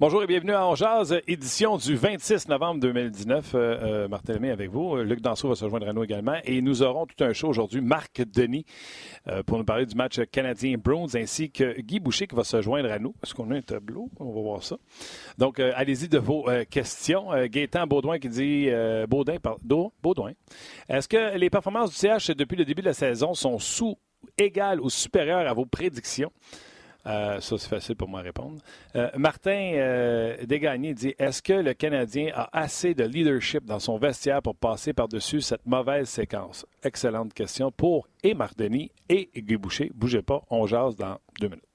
Bonjour et bienvenue à On édition du 26 novembre 2019. Euh, euh, Lemay avec vous. Luc Danseau va se rejoindre à nous également. Et nous aurons tout un show aujourd'hui. Marc Denis euh, pour nous parler du match canadien-Bruins ainsi que Guy Boucher qui va se joindre à nous. Est-ce qu'on a un tableau? On va voir ça. Donc, allez-y de vos questions. Gaétan Baudouin qui dit Baudin, pardon, Baudouin. Est-ce que les performances du CH depuis le début de la saison sont sous, égales ou supérieures à vos prédictions? Euh, ça, c'est facile pour moi à répondre. Euh, Martin euh, dit Est-ce que le Canadien a assez de leadership dans son vestiaire pour passer par-dessus cette mauvaise séquence? Excellente question pour et Marc Denis et Guy Boucher. Bougez pas, on jase dans deux minutes.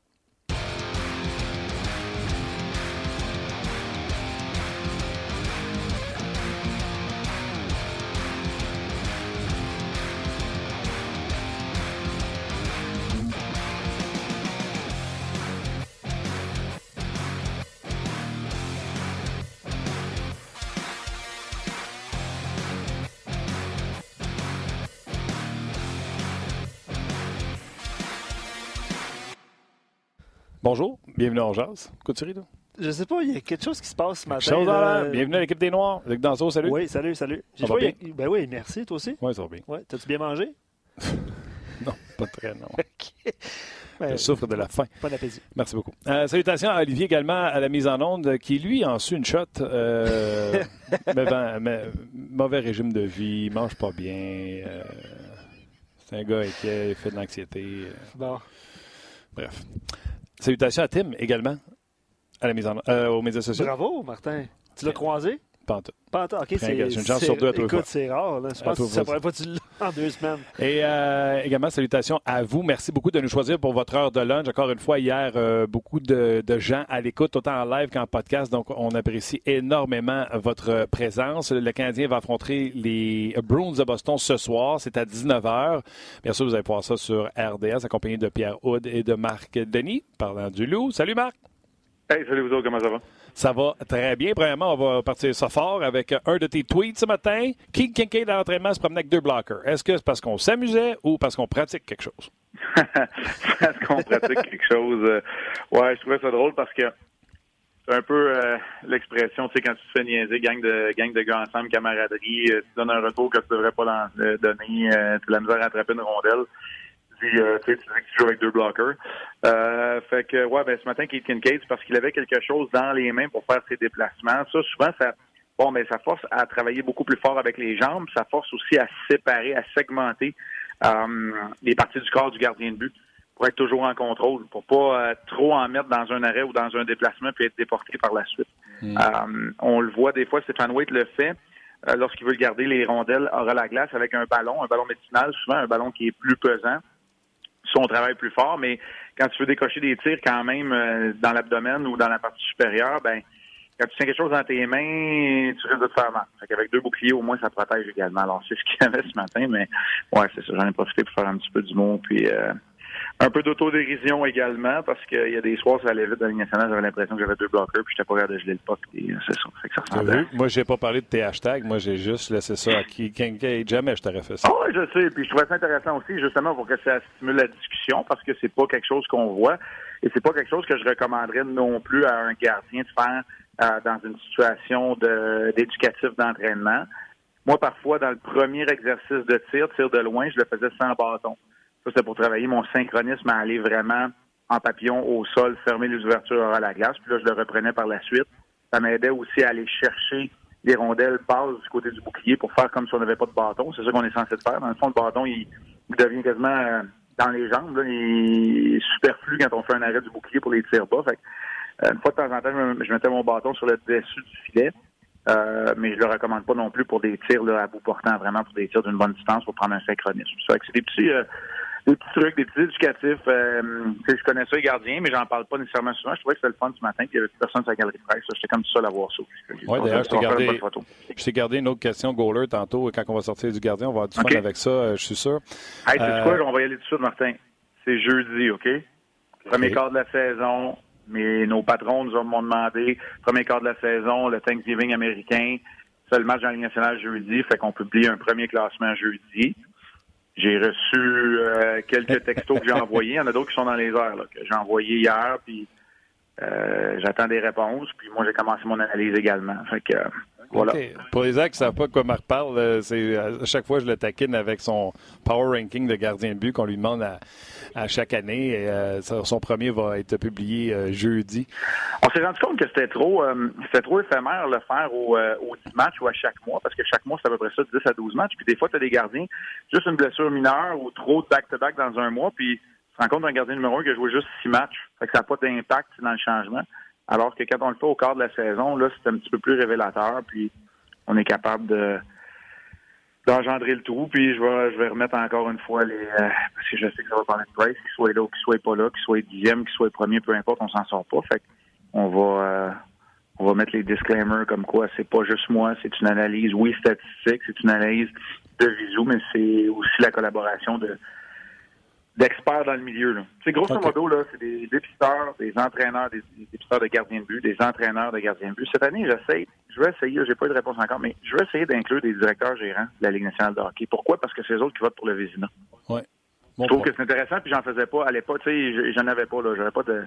Bonjour, bienvenue en Jazz. Couturier, là? Je sais pas, il y a quelque chose qui se passe ce matin. Chose là. Bienvenue à l'équipe des Noirs. Luc Danzo, salut. Oui, salut, salut. Ça va bien? Ben oui, merci, toi aussi. Oui, ça va bien. Ouais. T'as-tu bien mangé? non, pas très, non. OK. Je souffre de la faim. Bon appétit. Merci beaucoup. Euh, salutations à Olivier également à la mise en onde, qui lui en su une shot. Euh, mais, ben, mais, mauvais régime de vie, mange pas bien. Euh, c'est un gars inquiet, il fait de l'anxiété. Bon. Bref. Salutations à Tim également, à la mise en, euh, aux médias sociaux. Bravo, Martin. Tu l'as croisé? Pas en tout. Pas en tout. OK, c'est une chance sur deux à toi. Écoute, c'est rare. Là. Je pense que ça pourrait pas tu en deux semaines. Et euh, également, salutations à vous. Merci beaucoup de nous choisir pour votre heure de lunch. Encore une fois, hier, euh, beaucoup de, de, gens à l'écoute, autant en live qu'en podcast. Donc, on apprécie énormément votre présence. Le Canadien va affronter les Bruins de Boston ce soir. C'est à 19h. Bien sûr, vous allez voir ça sur RDS, accompagné de Pierre Houd et de Marc Denis, parlant du loup. Salut, Marc. Hey, salut vous autres, comment ça va? Ça va très bien. Premièrement, on va partir ça fort avec un de tes tweets ce matin. King Kincaid à l'entraînement se promenait avec deux blockers? Est-ce que c'est parce qu'on s'amusait ou parce qu'on pratique quelque chose? parce qu'on pratique quelque chose. Euh, ouais, je trouvais ça drôle parce que c'est un peu euh, l'expression, tu sais, quand tu te fais niaiser, gang de gang de gars ensemble, camaraderie, euh, tu donnes un retour que tu devrais pas donner, tu as la misère à attraper une rondelle. Euh, tu sais, tu joues avec deux blockers. Euh, fait que, ouais, ben, ce matin, Keith Kincaid, c'est parce qu'il avait quelque chose dans les mains pour faire ses déplacements. Ça, souvent, ça, bon, mais ça force à travailler beaucoup plus fort avec les jambes. Ça force aussi à séparer, à segmenter euh, les parties du corps du gardien de but pour être toujours en contrôle, pour pas trop en mettre dans un arrêt ou dans un déplacement puis être déporté par la suite. Mm. on le voit des fois, Stéphane Waite le fait lorsqu'il veut garder les rondelles hors la glace avec un ballon, un ballon médicinal, souvent un ballon qui est plus pesant son travail plus fort, mais quand tu veux décocher des tirs quand même euh, dans l'abdomen ou dans la partie supérieure, ben quand tu tiens quelque chose dans tes mains, tu risques de te faire mal. Fait qu'avec deux boucliers, au moins, ça protège également. Alors, c'est ce qu'il y avait ce matin, mais ouais, c'est ça. J'en ai profité pour faire un petit peu du mot, puis euh, un peu d'autodérision également, parce qu'il y a des soirs, ça allait vite dans la nationale, j'avais l'impression que j'avais deux bloqueurs, puis j'étais pas capable de geler le puck, et c'est ça. Fait que ça ressemblait. Moi, j'ai pas parlé de tes hashtags, moi, j'ai juste laissé ça à qui, jamais je t'aurais fait ça. Ah oui, je sais, puis je trouvais ça intéressant aussi, justement, pour que ça stimule la discussion, parce que c'est pas quelque chose qu'on voit, et c'est pas quelque chose que je recommanderais non plus à un gardien de faire euh, dans une situation d'éducatif d'entraînement. Moi, parfois, dans le premier exercice de tir, tir de loin, je le faisais sans bâton. Ça, c'était pour travailler mon synchronisme à aller vraiment en papillon au sol, fermer les ouvertures à la glace. Puis là, je le reprenais par la suite. Ça m'aidait aussi à aller chercher les rondelles passes du côté du bouclier pour faire comme si on n'avait pas de bâton. C'est ça qu'on est censé faire. Dans le fond, le bâton, il, devient quasiment euh, dans les jambes. Là. Il est superflu quand on fait un arrêt du bouclier pour les tirs bas. Fait euh, une fois de temps en temps, je, mettais mon bâton sur le dessus du filet. Euh, mais je le recommande pas non plus pour des tirs là, à bout portant, vraiment pour des tirs d'une bonne distance pour prendre un synchronisme. C'est des petits, des petits trucs, des petits éducatifs. Euh, je connais ça, les gardiens, mais j'en parle pas nécessairement souvent. Je trouvais que c'était le fun ce matin, puis il y avait personne sur la galerie fraîche. J'étais comme ça à voir ça. Oui, d'ailleurs, je t'ai gardé, je gardé une autre question, Goaler, tantôt. Quand on va sortir du gardien, on va avoir du fun avec ça, euh, je suis sûr. Hey, euh... quoi? On va y aller tout de suite, Martin. C'est jeudi, OK? Premier quart de la saison, mais nos patrons nous ont demandé, premier quart de la saison, le Thanksgiving américain, c'est le match la Ligue nationale jeudi, fait qu'on publie un premier classement jeudi. J'ai reçu euh, quelques textos que j'ai envoyés. Il y en a d'autres qui sont dans les airs, là, que j'ai envoyés hier. Puis j'attends des réponses. Puis moi, j'ai commencé mon analyse également. Fait que voilà. Pour les gens qui ne savent pas de quoi Marc parle, c'est à chaque fois je le taquine avec son power ranking de gardien de but qu'on lui demande à, chaque année. Et, son premier va être publié jeudi. On s'est rendu compte que c'était trop, c'était trop éphémère le faire au, au 10 matchs ou à chaque mois, parce que chaque mois, c'est à peu près ça, 10 à 12 matchs. Puis des fois, tu as des gardiens, juste une blessure mineure ou trop de back-to-back dans un mois, puis tu te rends compte d'un gardien numéro un qui a joué juste 6 matchs. Fait que ça n'a pas d'impact dans le changement. Alors que quand on le fait au quart de la saison, là, c'est un petit peu plus révélateur, puis on est capable de d'engendrer le trou, puis je vais, je vais remettre encore une fois les. Euh, parce que je sais que ça va parler de Price, qu'il soit là ou qu'il soit pas là, qu'il soit dixième, qu'il soit premier, peu importe, on s'en sort pas. Fait on va euh, on va mettre les disclaimers comme quoi c'est pas juste moi, c'est une analyse, oui, statistique, c'est une analyse de visu, mais c'est aussi la collaboration de d'experts dans le milieu. C'est grosso modo, là, c'est des dépisteurs, des entraîneurs, des, dépisteurs de gardiens de but, des entraîneurs de gardiens de but. Cette année, j'essaie, je vais essayer, j'ai pas eu de réponse encore, mais je vais essayer d'inclure des directeurs gérants de la Ligue nationale de hockey. Pourquoi? Parce que c'est eux autres qui votent pour le Vézina. Ouais. je trouve que c'est intéressant, puis j'en faisais pas à l'époque, tu sais, j'en avais pas, là, j'avais pas de,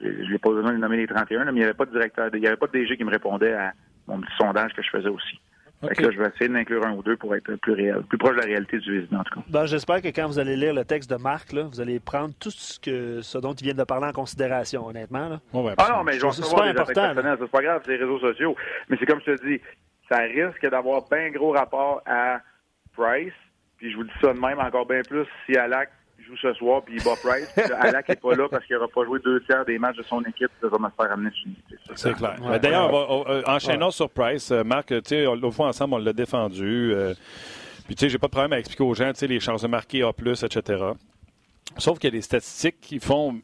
je n'ai pas besoin de nommer les 31, mais il n'y avait pas de directeur, il n'y avait pas de DG qui me répondait à mon petit sondage que je faisais aussi. Okay. je vais essayer d'inclure un ou deux pour être plus réel, plus proche de la réalité du Vézina, en tout cas. Ben, J'espère que quand vous allez lire le texte de Marc, là, vous allez prendre tout ce, que, ce dont il vient de parler en considération, honnêtement. Là. ah non, mais je vais c'est important. C'est pas grave, c'est les réseaux sociaux. Mais c'est comme je te dis, ça risque d'avoir bien gros rapport à Price. Puis je vous dis ça de même encore bien plus si Alak joue ce soir, puis il bat Price. Alak n'est pas là parce qu'il n'aura pas joué deux tiers des matchs de son équipe. Ça va me faire amener sur C'est clair. D'ailleurs, euh, enchaînons sur Price. Euh, Marc, tu sais, l'autre fois ensemble, on l'a défendu. Euh, puis, tu sais, j'ai pas de problème à expliquer aux gens, tu sais, les chances de marquer A+, etc. Sauf qu'il y a des statistiques qui font...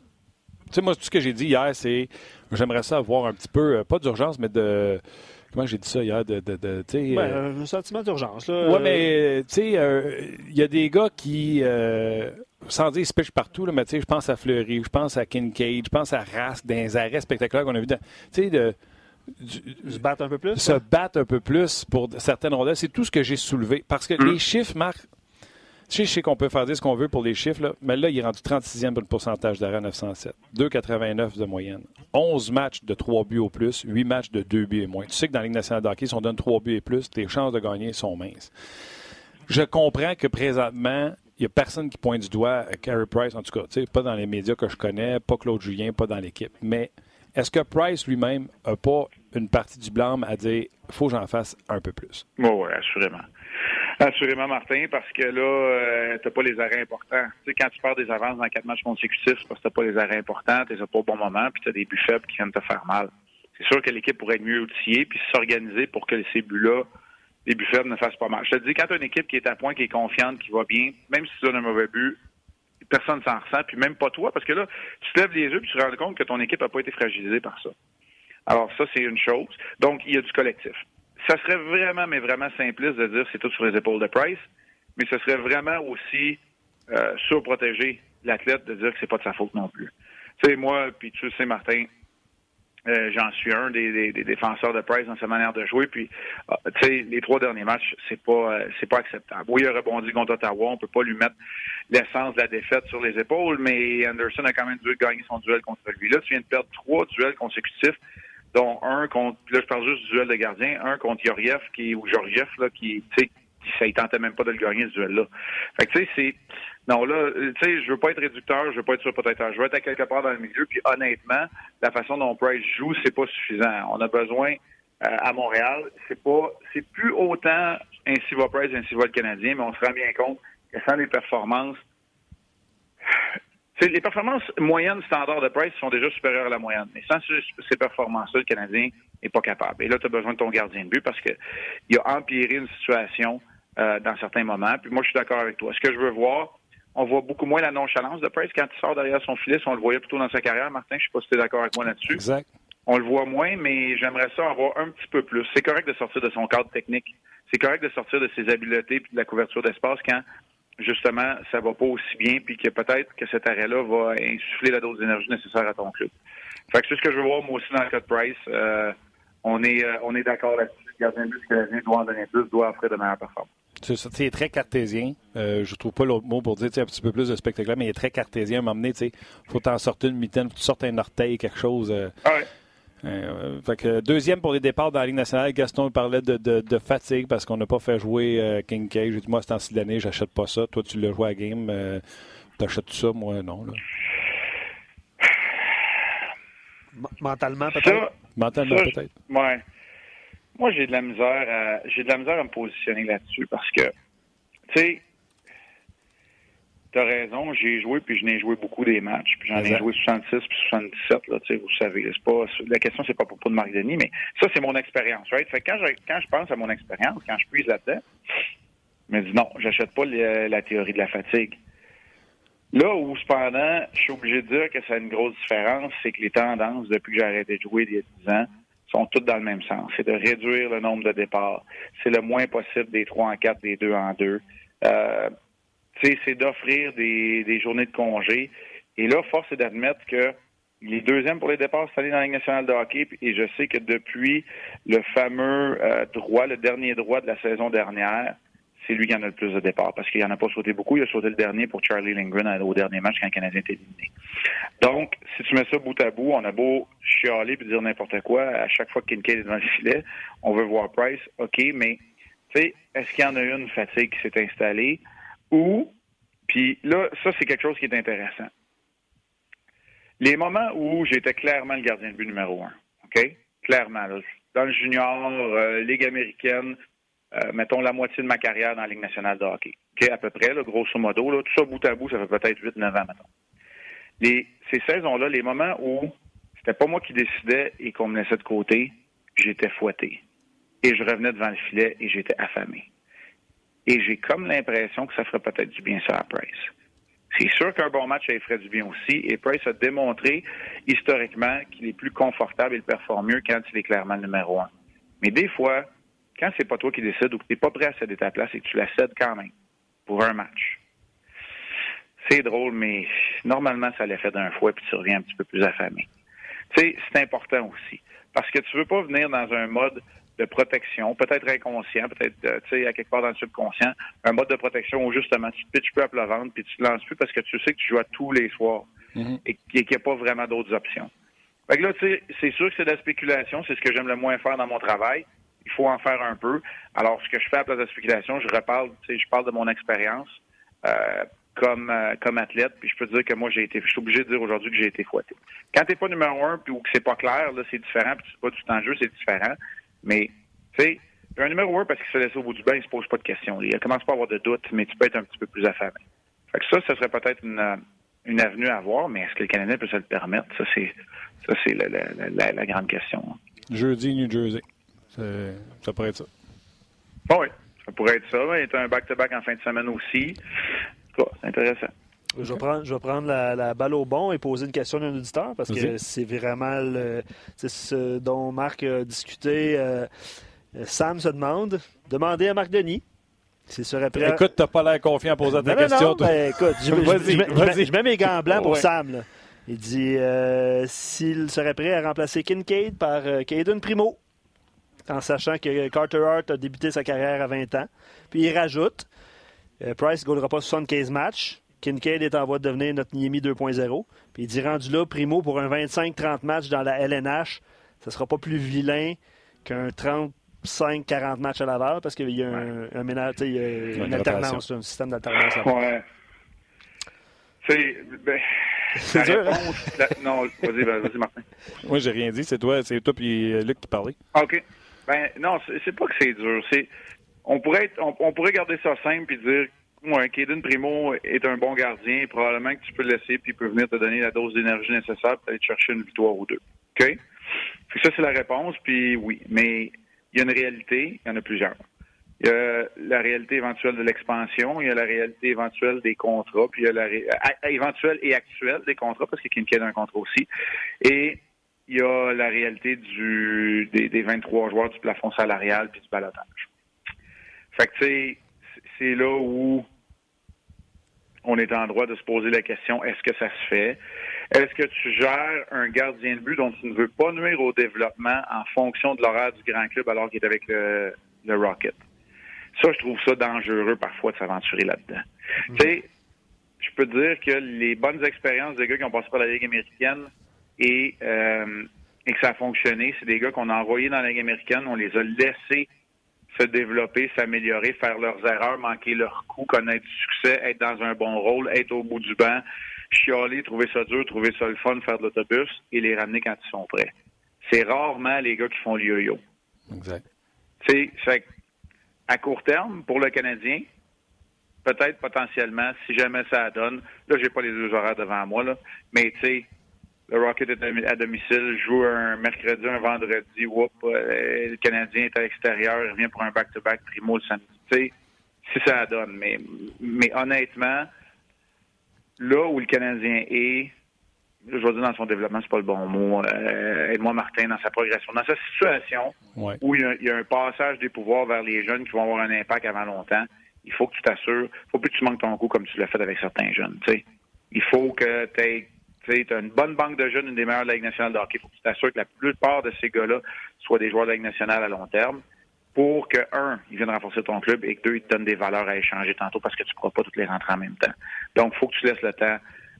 Tu sais, moi, tout ce que j'ai dit hier, c'est... J'aimerais ça avoir un petit peu, pas d'urgence, mais de comment j'ai dit ça hier, de, de, de ben, un sentiment d'urgence. Oui, mais tu sais, il y a des gars qui, sans dire se partout, là, mais je pense à Fleury, je pense à Kincaid, je pense à Rask, des arrêts spectaculaires qu'on a vu. Tu sais, de, se battre un peu plus? Se battre un peu plus pour certaines rondelles. C'est tout ce que j'ai soulevé. Parce que les chiffres, Marc, tu sais, je sais qu'on peut faire dire ce qu'on veut pour les chiffres, mais là, il est rendu 36e pour le pourcentage d'arrêt 907. 2,89 de moyenne. 11 matchs de 3 buts au plus, 8 matchs de 2 buts et moins. Tu sais que dans la Ligue nationale de si on donne 3 buts et plus, tes chances de gagner sont minces. Je comprends que présentement, il n'y a personne qui pointe du doigt à Carey Price, en tout cas, pas dans les médias que je connais, pas Claude Julien, pas dans l'équipe. Mais est-ce que Price lui-même n'a pas une partie du blâme à dire faut que j'en fasse un peu plus? Oui, oui, assurément. Assurément, Martin, parce que là, euh, tu n'as pas les arrêts importants. Tu sais, quand tu perds des avances dans quatre matchs consécutifs, parce que tu n'as pas les arrêts importants, tu n'es pas au bon moment, puis tu as des buts faibles qui viennent te faire mal. C'est sûr que l'équipe pourrait être mieux outillée, puis s'organiser pour que ces buts-là les buts faibles ne fassent pas mal. Je te dis, quand tu as une équipe qui est à point, qui est confiante, qui va bien, même si tu donnes un mauvais but, personne s'en ressent, puis même pas toi, parce que là, tu te lèves les yeux et tu te rends compte que ton équipe n'a pas été fragilisée par ça. Alors ça, c'est une chose. Donc, il y a du collectif. Ça serait vraiment, mais vraiment simpliste de dire c'est tout sur les épaules de Price, mais ce serait vraiment aussi euh, surprotéger l'athlète de dire que c'est pas de sa faute non plus. Tu sais, moi, puis tu sais, Martin, euh, j'en suis un des, défenseurs de Price dans sa manière de jouer. Puis, ah, tu sais, les trois derniers matchs, c'est pas, euh, c'est pas acceptable. Oui, il a rebondi contre Ottawa. On peut pas lui mettre l'essence de la défaite sur les épaules, mais Anderson a quand même dû gagner son duel contre lui. Là, tu viens de perdre trois duels consécutifs, dont un contre, là, je parle juste du duel de gardien, un contre Yoriev, qui, ou Georgiev, là, qui, tu sais, ça, il tentait même pas de le gagner, ce duel-là. Fait que, tu sais, c'est, non, là, tu sais, je veux pas être réducteur, je veux pas être surprotecteur. Je veux être à quelque part dans le milieu. Puis honnêtement, la façon dont Price joue, c'est pas suffisant. On a besoin euh, à Montréal, c'est pas, c'est plus autant ainsi va Price, ainsi va le Canadien, mais on se rend bien compte que sans les performances, les performances moyennes standards de Price sont déjà supérieures à la moyenne. Mais sans ces performances-là, le Canadien n'est pas capable. Et là, tu as besoin de ton gardien de but parce qu'il a empiré une situation euh, dans certains moments. Puis moi, je suis d'accord avec toi. Ce que je veux voir, on voit beaucoup moins la nonchalance de Price quand il sort derrière son filet. On le voyait plutôt dans sa carrière, Martin. Je ne sais pas si tu es d'accord avec moi là-dessus. Exact. On le voit moins, mais j'aimerais ça en voir un petit peu plus. C'est correct de sortir de son cadre technique. C'est correct de sortir de ses habiletés puis de la couverture d'espace quand justement ça va pas aussi bien puis que peut-être que cet arrêt-là va insuffler la dose d'énergie nécessaire à ton club. Fait que c'est ce que je veux voir moi aussi dans le cas de Price. Euh, on est euh, on est d'accord là-dessus. Le gardien de but canadien doit en donner plus, doit offrir de meilleures performances. C'est très cartésien. Euh, je trouve pas l'autre mot pour dire un petit peu plus de spectacle, mais il est très cartésien. À un moment donné, il faut t'en sortir une mitaine, faut que tu sortes un orteil, quelque chose. Euh, ah euh, fait que, deuxième pour les départs dans la Ligue nationale, Gaston parlait de, fatigue parce qu'on n'a pas fait jouer King K. J'ai dit, moi, c'est en six d'année, j'achète pas ça. Toi, tu l'as joué à game. T'achètes ça, moi, non. Là. Mentalement, peut-être? Mentalement, peut-être. Ouais. Moi, j'ai de la misère à, j'ai de la misère à me positionner là-dessus parce que, tu sais, t'as raison, j'ai joué puis je n'ai joué beaucoup des matchs, puis j'en ai joué 66 puis 77, là, tu sais, vous savez, c'est pas, la question c'est pas pour de Marc Denis, mais ça c'est mon expérience, right? Fait que quand je, quand je pense à mon expérience, quand je puise là-dedans, je me dis non, j'achète pas la théorie de la fatigue. Là où, cependant, je suis obligé de dire que ça a une grosse différence, c'est que les tendances, depuis que j'ai arrêté de jouer il y a 10 ans, sont toutes dans le même sens. C'est de réduire le nombre de départs. C'est le moins possible des 3 en 4, des 2 en 2. Euh, c'est d'offrir des, des, journées de congé. Et là, force est d'admettre que les deuxièmes pour les départs cette année dans la Ligue nationale de hockey, et je sais que depuis le fameux euh, droit, le dernier droit de la saison dernière, c'est lui qui en a le plus de départ parce qu'il n'en a pas sauté beaucoup. Il a sauté le dernier pour Charlie Lindgren au dernier match quand le Canadien était éliminé. Donc, si tu mets ça bout à bout, on a beau chialer et dire n'importe quoi, à chaque fois que Kincaid est dans le filet, on veut voir Price, OK, mais tu sais, est-ce qu'il y en a une fatigue qui s'est installée? Ou, puis là, ça, c'est quelque chose qui est intéressant. Les moments où j'étais clairement le gardien de but numéro un, OK? Clairement, dans le junior, euh, Ligue américaine, euh, mettons, la moitié de ma carrière dans la Ligue nationale de hockey. OK, à peu près, grosso modo. Là, tout ça bout à bout, ça fait peut-être 8-9 ans, mettons. Les, ces saisons-là, les moments où c'était pas moi qui décidais et qu'on me laissait de côté, j'étais fouetté. Et je revenais devant le filet et j'étais affamé. Et j'ai comme l'impression que ça ferait peut-être du bien ça à Price. C'est sûr qu'un bon match, ça ferait du bien aussi. Et Price a démontré historiquement qu'il est plus confortable et il performe mieux quand il est clairement le numéro un. Mais des fois, quand c'est pas toi qui décides ou que tu n'es pas prêt à céder ta place et que tu la cèdes quand même pour un match, c'est drôle, mais normalement, ça l'effet d'un fouet puis tu reviens un petit peu plus affamé. Tu sais, c'est important aussi. Parce que tu veux pas venir dans un mode de protection, peut-être inconscient, peut-être, euh, tu sais, à quelque part dans le subconscient, un mode de protection où justement tu te pitches plus à plat ventre puis tu te lances plus parce que tu sais que tu joues à tous les soirs mm-hmm. et qu'il n'y a pas vraiment d'autres options. Fait que là, tu sais, c'est sûr que c'est de la spéculation, c'est ce que j'aime le moins faire dans mon travail il faut en faire un peu. Alors, ce que je fais à la place de spéculation, je reparle, tu sais, je parle de mon expérience euh, comme euh, comme athlète, puis je peux dire que moi j'ai été, je suis obligé de dire aujourd'hui que j'ai été fouetté. Quand t'es pas numéro un, puis ou que c'est pas clair, là, c'est différent, puis c'est pas tout en jeu, c'est différent. Mais, tu sais, un numéro un parce qu'il se laisse au bout du bain, il se pose pas de questions. Il commence pas à avoir de doutes, mais tu peux être un petit peu plus affamé. Fait que ça, ce serait peut-être une, une avenue à voir, mais est-ce que le Canadien peut se le permettre? Ça, c'est ça, c'est la, la, la, grande question. Jeudi, New Jersey. Ça pourrait être ça. oui, ça pourrait être ça. Il y a un back-to-back en fin de semaine aussi. C'est intéressant. Je vais prendre, je vais prendre la, balle au bon et poser une question d'un auditeur parce que c'est vraiment ce dont Marc a discuté. Euh, Sam se demande, demandez à Marc Denis s'il serait prêt. À... Écoute, t'as pas l'air confiant à poser ta question. Non, ben, écoute, je, mets mes gants blancs pour Sam. Il dit euh, s'il serait prêt à remplacer Kincaid par euh, Caden Primo en sachant que Carter Hart a débuté sa carrière à 20 ans. Puis il rajoute euh, Price ne gaulera pas 75 matchs. Kincaid est en voie de devenir notre Niemi 2.0. Puis il dit rendu là, Primo, pour un 25-30 matchs dans la LNH, ce ne sera pas plus vilain qu'un 35-40 matchs à Laval parce qu'il y a un, ménage, il y a une, alternance, un système d'alternance. Ouais. C'est. Ben, c'est dur. Hein? Non, vas-y, vas-y, Martin. Moi, j'ai rien dit. C'est toi, c'est toi puis Luc qui parlait. OK. Ben non, c'est pas que c'est dur. C'est on pourrait être, on, pourrait garder ça simple et dire ouais, Kaden Primo est un bon gardien, probablement que tu peux le laisser puis il peut venir te donner la dose d'énergie nécessaire pour aller te chercher une victoire ou deux. OK? ça, c'est la réponse, puis oui. Mais il y a une réalité, il y en a plusieurs. Il y a la réalité éventuelle de l'expansion, il y a la réalité éventuelle des contrats, puis il y a la ré... éventuelle et actuelle des contrats, parce qu'il y a un contrat aussi. Et il y a la réalité du, des, des 23 joueurs du plafond salarial puis du balotage. Fait que, tu sais, c'est là où on est en droit de se poser la question est-ce que ça se fait? Est-ce que tu gères un gardien de but dont tu ne veux pas nuire au développement en fonction de l'horaire du grand club alors qu'il est avec le, le Rocket? Ça, je trouve ça dangereux parfois de s'aventurer là-dedans. Mm. Tu sais, je peux dire que les bonnes expériences des gars qui ont passé par la Ligue américaine et, euh, et que ça a fonctionné, c'est des gars qu'on a envoyés dans la Ligue américaine, on les a laissés se développer, s'améliorer, faire leurs erreurs, manquer leurs coups, connaître du succès, être dans un bon rôle, être au bout du banc, chialer, trouver ça dur, trouver ça le fun, faire de l'autobus et les ramener quand ils sont prêts. C'est rarement les gars qui font le yo-yo. Exact. Tu sais, à court terme, pour le Canadien, peut-être potentiellement, si jamais ça donne, là, j'ai pas les deux horaires devant moi, là, mais tu sais, le Rocket est à domicile, joue un mercredi, un vendredi, whoop, euh, le Canadien est à l'extérieur, il revient pour un back-to-back primo le samedi. Si ça donne. Mais, mais honnêtement, là où le Canadien est, je vais dire dans son développement, c'est pas le bon mot. Euh, aide-moi, Martin, dans sa progression. Dans sa situation où il y, a, un passage des pouvoirs vers les jeunes qui vont avoir un impact avant longtemps, il faut que tu t'assures. il faut plus que tu manques ton coup comme tu l'as fait avec certains jeunes. Il faut que tu aies tu as une bonne banque de jeunes, une des meilleures de la Ligue nationale de hockey. Il faut que tu t'assures que la plupart de ces gars-là soient des joueurs de la Ligue nationale à long terme pour que, un, ils viennent renforcer ton club et que, deux, ils te donnent des valeurs à échanger tantôt parce que tu ne pourras pas toutes les rentrer en même temps. Donc, il faut que tu laisses le temps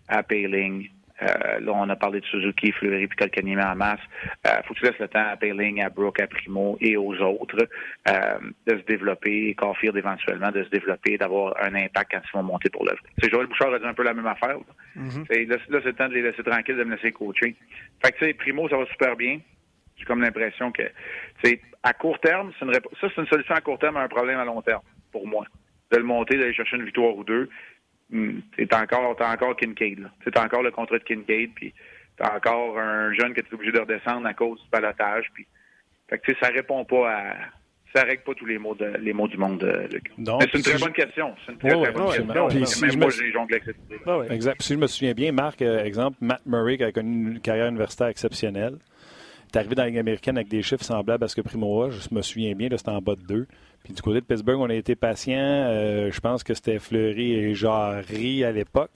à Payling. Euh, là, on a parlé de Suzuki, Fleury puis Kalkanimi en masse. Il euh, faut que tu laisses le temps à Payling, à Brooke, à Primo et aux autres euh, de se développer, Caulfield éventuellement, de se développer, d'avoir un impact quand ils vont monter pour l'œuvre. C'est Joël Bouchard a dit un peu la même affaire. Là, mm-hmm. là, c'est le temps de les laisser tranquilles, de me laisser coacher. Fait que, tu sais, Primo, ça va super bien. J'ai comme l'impression que, c'est à court terme, une ça, c'est une solution à court terme à un problème à long terme, pour moi. De le monter, d'aller chercher une victoire ou deux. Hmm, t'es encore, t'as encore Kincaid, là. T'as encore le contrat de Kincaid, puis t'as encore un jeune qui est obligé de redescendre à cause du balotage, puis, fait que, ça répond pas à, ça règle pas tous les mots, de, les mots du monde, de, Mais c'est une très bonne question. C'est une très, très bonne question. même moi, j'ai jonglé avec cette idée. Exact. si je me souviens bien, Marc, euh, exemple, Matt Murray, qui a connu une carrière universitaire exceptionnelle, est arrivé dans la Ligue américaine avec des chiffres semblables à ce que Primo a. Je me souviens bien, c'était en bas de deux. Puis du côté de Pittsburgh, on a été patient. Euh, je pense que c'était Fleury et Jarry à l'époque.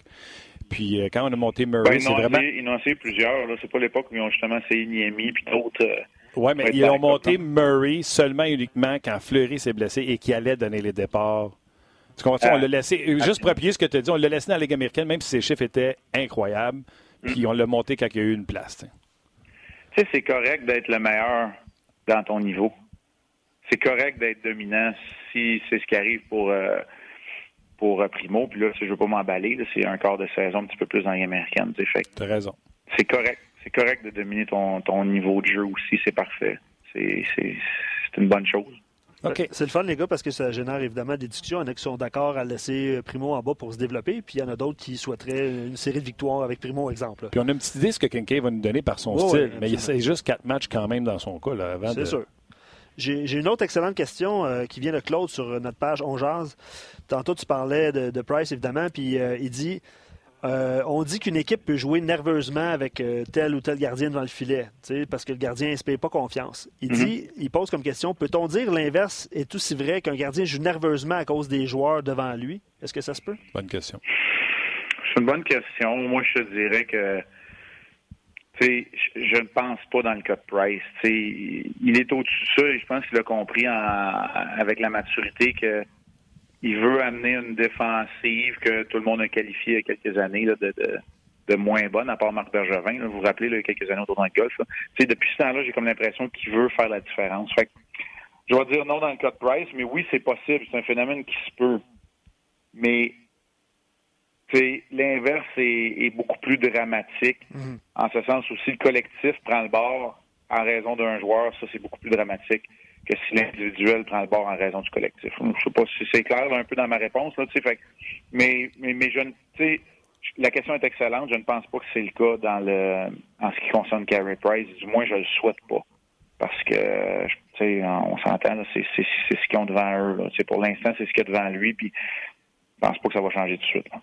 Puis euh, quand on a monté Murray, ben, c'est vraiment... Essayé, ils ont essayé plusieurs. C'est pas l'époque où ils ont justement essayé Niemi puis d'autres... Euh, oui, mais ils ont monté Murray seulement uniquement quand Fleury s'est blessé et qui allait donner les départs. Tu comprends? on l'a laissé, juste pour appuyer ce que tu as dit, on l'a laissé dans la Ligue américaine, même si ses chiffres étaient incroyables. Puis mm. on l'a monté quand il y a eu une place c'est correct d'être le meilleur dans ton niveau. C'est correct d'être dominant si c'est ce qui arrive pour euh, pour euh, Primo. Puis là, je veux pas m'emballer, c'est un quart de saison un petit peu plus dans américaine. Tu as raison. C'est correct. C'est correct de dominer ton, ton niveau de jeu aussi, c'est parfait. C'est une bonne chose. C'est le fun, les gars, parce que ça génère évidemment des discussions. Il y en a qui sont d'accord à laisser euh, Primo en bas pour se développer, puis il y en a d'autres qui souhaiteraient une série de victoires avec Primo, exemple. Puis on a une petite idée de ce que Kincaid va nous donner par son style, mais il c'est juste quatre matchs quand même dans son cas. C'est sûr. J'ai une autre excellente question euh, qui vient de Claude sur notre page On Jazz. Tantôt, tu parlais de, Price, évidemment, puis euh, il dit euh, on dit qu'une équipe peut jouer nerveusement avec euh, tel ou tel gardien devant le filet, parce que le gardien n'inspire pas confiance. Il mhm. dit, il pose comme question, peut-on dire l'inverse est aussi vrai qu'un gardien joue nerveusement à cause des joueurs devant lui? Est-ce que ça se peut? Bonne question. C'est une bonne question. Moi, je te dirais que je ne pense pas dans le cas de Price. il est au-dessus de ça et je pense qu'il a compris avec la maturité que il veut amener une défensive que tout le monde a qualifiée il y a quelques années de, de, moins bonne, à part Marc Bergevin. vous vous rappelez, il y a quelques années autour d'un golf. Depuis ce temps-là, j'ai comme l'impression qu'il veut faire la différence. Fait je vais dire non dans le cas de Price, mais oui, c'est possible. C'est un phénomène qui se peut. Mais l'inverse est, beaucoup plus dramatique. Mm-hmm. En ce sens aussi, le collectif prend le bord en raison d'un joueur. Ça, c'est beaucoup plus dramatique que si l'individuel prend le bord en raison du collectif. Je ne sais pas si c'est clair un peu dans ma réponse, là, fait, mais, mais, mais je ne la question est excellente. Je ne pense pas que c'est le cas dans le en ce qui concerne Carey Price. Du moins, je le souhaite pas. Parce que on s'entend, c'est ce qu'ils ont devant eux. Là. Pour l'instant, c'est ce qu'il y a devant lui, puis je pense pas que ça va changer tout de suite. Là.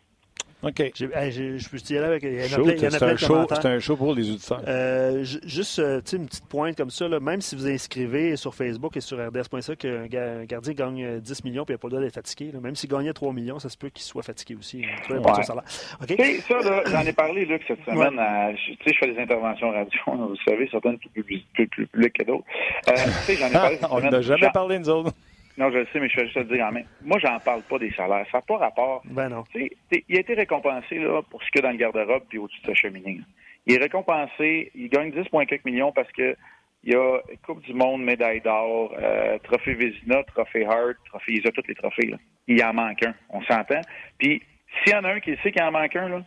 OK. je peux dire avec. C'est un, un, show pour les auditeurs. Euh, juste euh, une petite pointe comme ça, là, même si vous inscrivez sur Facebook et sur RDS.ca qu'un gardien gagne 10 millions et il n'a pas le droit d'être fatigué, même s'il gagnait 3 millions, ça se peut qu'il soit fatigué aussi. Hein. Tu ouais. ça, ça j'en ai parlé Luc, cette semaine. je fais des interventions radio, vous savez, certaines plus, publiques que d'autres. Euh, j'en ai parlé On n'a jamais parlé, nous autres. Non, je le sais, mais je vais juste te dire en même. Moi, j'en parle pas des salaires. Ça n'a pas rapport. Ben non. il a été récompensé là, pour ce qu'il y a dans le garde-robe puis au-dessus de sa cheminée. Il est récompensé, il gagne 10,4 millions parce que il y a Coupe du Monde, médaille d'or, euh, trophée Vézina, trophée Hart, trophée, il a tous les trophées. Là. Il en manque un, on s'entend. Puis, s'il y en a un qui sait qu'il en manque un, là,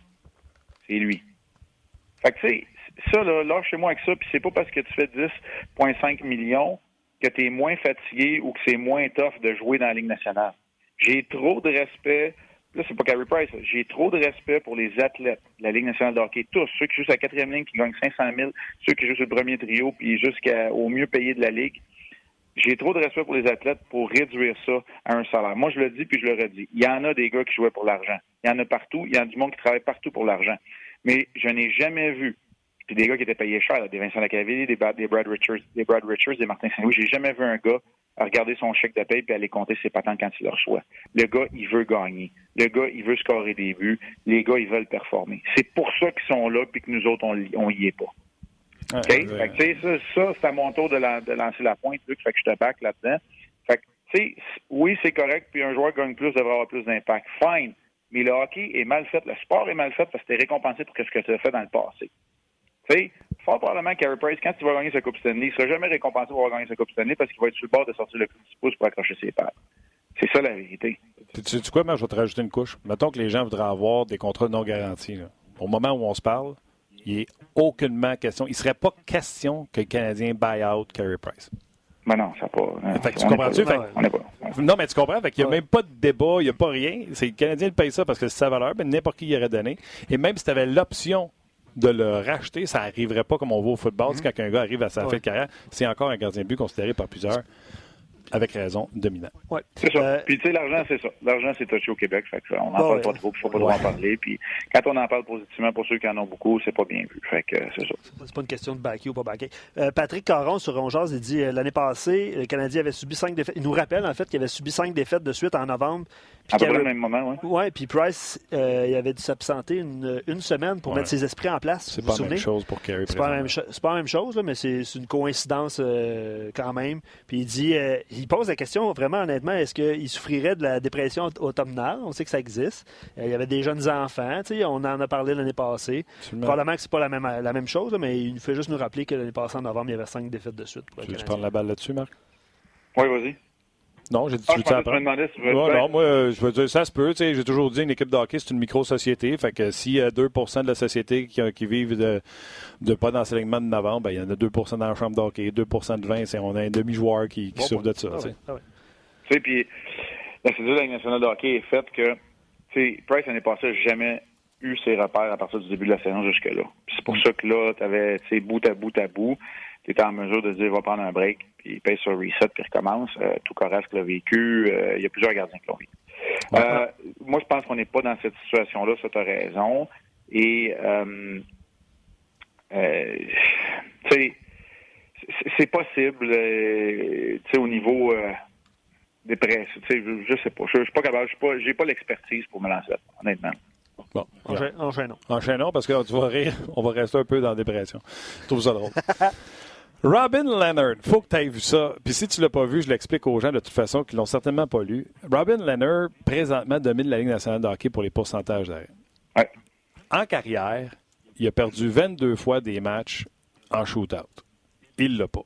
c'est lui. Fait que, tu sais, ça, là, lâchez-moi avec ça, puis c'est pas parce que tu fais 10,5 millions que tu es moins fatigué ou que c'est moins tough de jouer dans la Ligue nationale. J'ai trop de respect. Là, c'est pas Carey Price. J'ai trop de respect pour les athlètes de la Ligue nationale de hockey. Tous, ceux qui jouent à la quatrième ligne, qui gagnent 500 000, ceux qui jouent sur le premier trio, puis jusqu'au mieux payé de la Ligue. J'ai trop de respect pour les athlètes pour réduire ça à un salaire. Moi, je le dis, puis je le redis. Il y en a des gars qui jouaient pour l'argent. Il y en a partout. Il y en a du monde qui travaille partout pour l'argent. Mais je n'ai jamais vu puis des gars qui étaient payés cher, des Vincent Lacavillier, des, des Brad Richards, des Brad Richards, des Martin Saint-Louis. J'ai jamais vu un gars regarder son chèque de paye puis aller compter ses patentes quand il le reçoit. Le gars, il veut gagner. Le gars, il veut scorer des buts. Les gars, ils veulent performer. C'est pour ça qu'ils sont là puis que nous autres, on, on y est pas. OK? Fait que, ça, ça c'est à mon tour de, lancer la pointe, Luc. Fait que je te back là-dedans. Fait que, tu sais, oui, c'est correct, puis un joueur gagne plus, devrait avoir plus d'impact. Fine. Mais le hockey est mal fait, le sport est mal fait parce que tu es récompensé pour ce que tu as fait dans le passé. Tu sais, fort probablement Carey Price, quand tu vas gagner sa Coupe Stanley, il ne sera jamais récompensé pour avoir gagné sa Coupe Stanley parce qu'il va être sur le bord de sortir le coup de pouce pour accrocher ses pattes. C'est ça la vérité. Tu sais quoi, moi, je vais te rajouter une couche. Mettons que les gens voudraient avoir des contrats non garantis. Au moment où on se parle, il n'est aucunement question. Il ne serait pas question que le Canadien buy out Carey Price. Ben non, ça pas. Hein, fait tu comprends-tu? Non, mais tu comprends. Fait qu'il n'y a même pas de débat, il n'y a pas rien. C'est le Canadien qui paye ça parce que c'est sa valeur, mais n'importe qui y aurait donné. Et même si tu avais l'option de le racheter, ça n'arriverait pas comme on voit au football. Mm-hmm. Quand un gars arrive à sa fin de carrière, c'est encore un gardien de but considéré par plusieurs avec raison, dominant. Ouais. C'est ça. Euh, puis, tu sais, l'argent, c'est ça. L'argent, c'est touché au Québec. Fait que, on n'en parle pas trop, il faut pas trop en parler. Puis, quand on en parle positivement, pour ceux qui en ont beaucoup, c'est pas bien vu. Fait que, c'est ça. C'est pas une question de backer ou pas backer. Euh, Patrick Caron, sur Rongeaz, il dit euh, l'année passée, le Canadien avait subi cinq défaites. Il nous rappelle, en fait, qu'il avait subi cinq défaites de suite en novembre. À peu près le même moment, oui. Oui, puis Price, il avait dû s'absenter une, une, semaine pour mettre ses esprits en place. C'est pas la même chose pour Kerry. C'est pas, pas, la même chose, là, mais c'est une coïncidence quand même. Puis il dit, il pose la question vraiment honnêtement, est-ce qu'il souffrirait de la dépression automnale? On sait que ça existe. Euh, il y avait des jeunes enfants, on en a parlé l'année passée. Probablement que c'est pas la même, la même chose, mais il fait juste nous rappeler que l'année passée, en novembre, il y avait cinq défaites de suite. Tu veux prendre la balle là-dessus, Marc? Oui, vas-y. Non, j'ai dit ah, tu veux non, moi, je veux dire, ça se peut. J'ai toujours dit une équipe de hockey, c'est une micro-société. Fait que s'il y a 2 de la société qui, qui vivent de, de pas d'enseignement de novembre, ben, il y en a 2% dans la chambre d'hockey, 2% de 20, on a un demi-joueur qui, qui souffre de ça. Ah tu sais, puis la cédule de la nationale de hockey est faite que, tu sais, Price l'année passée jamais eu ses repères à partir du début de la saison jusque-là. C'est pour mm. ça que là, tu avais, tu sais, bout à bout à bout, tu étais en mesure de dire, va prendre un break, puis il paye sur reset, puis recommence. Euh, tout correct l'a vécu. Euh, il y a plusieurs gardiens qui l'ont vécu. Euh, moi, je pense qu'on n'est pas dans cette situation-là, ça, tu raison. Et, tu sais, c'est possible, tu sais, au niveau des Tu sais, je, je, sais pas. Je, je suis pas capable. Je n'ai pas, l'expertise pour me lancer honnêtement. Bon, enchaînons. Enchaînons parce que tu vas rire. On va rester un peu dans la dépression. Je trouve ça drôle. Robin Leonard, faut que tu aies vu ça. Puis si tu l'as pas vu, je l'explique aux gens de toute façon qui l'ont certainement pas lu. Robin Leonard, présentement, domine la Ligue nationale de hockey pour les pourcentages d'arrêt. Ouais. En carrière, il a perdu 22 fois des matchs en shootout. Il l'a pas.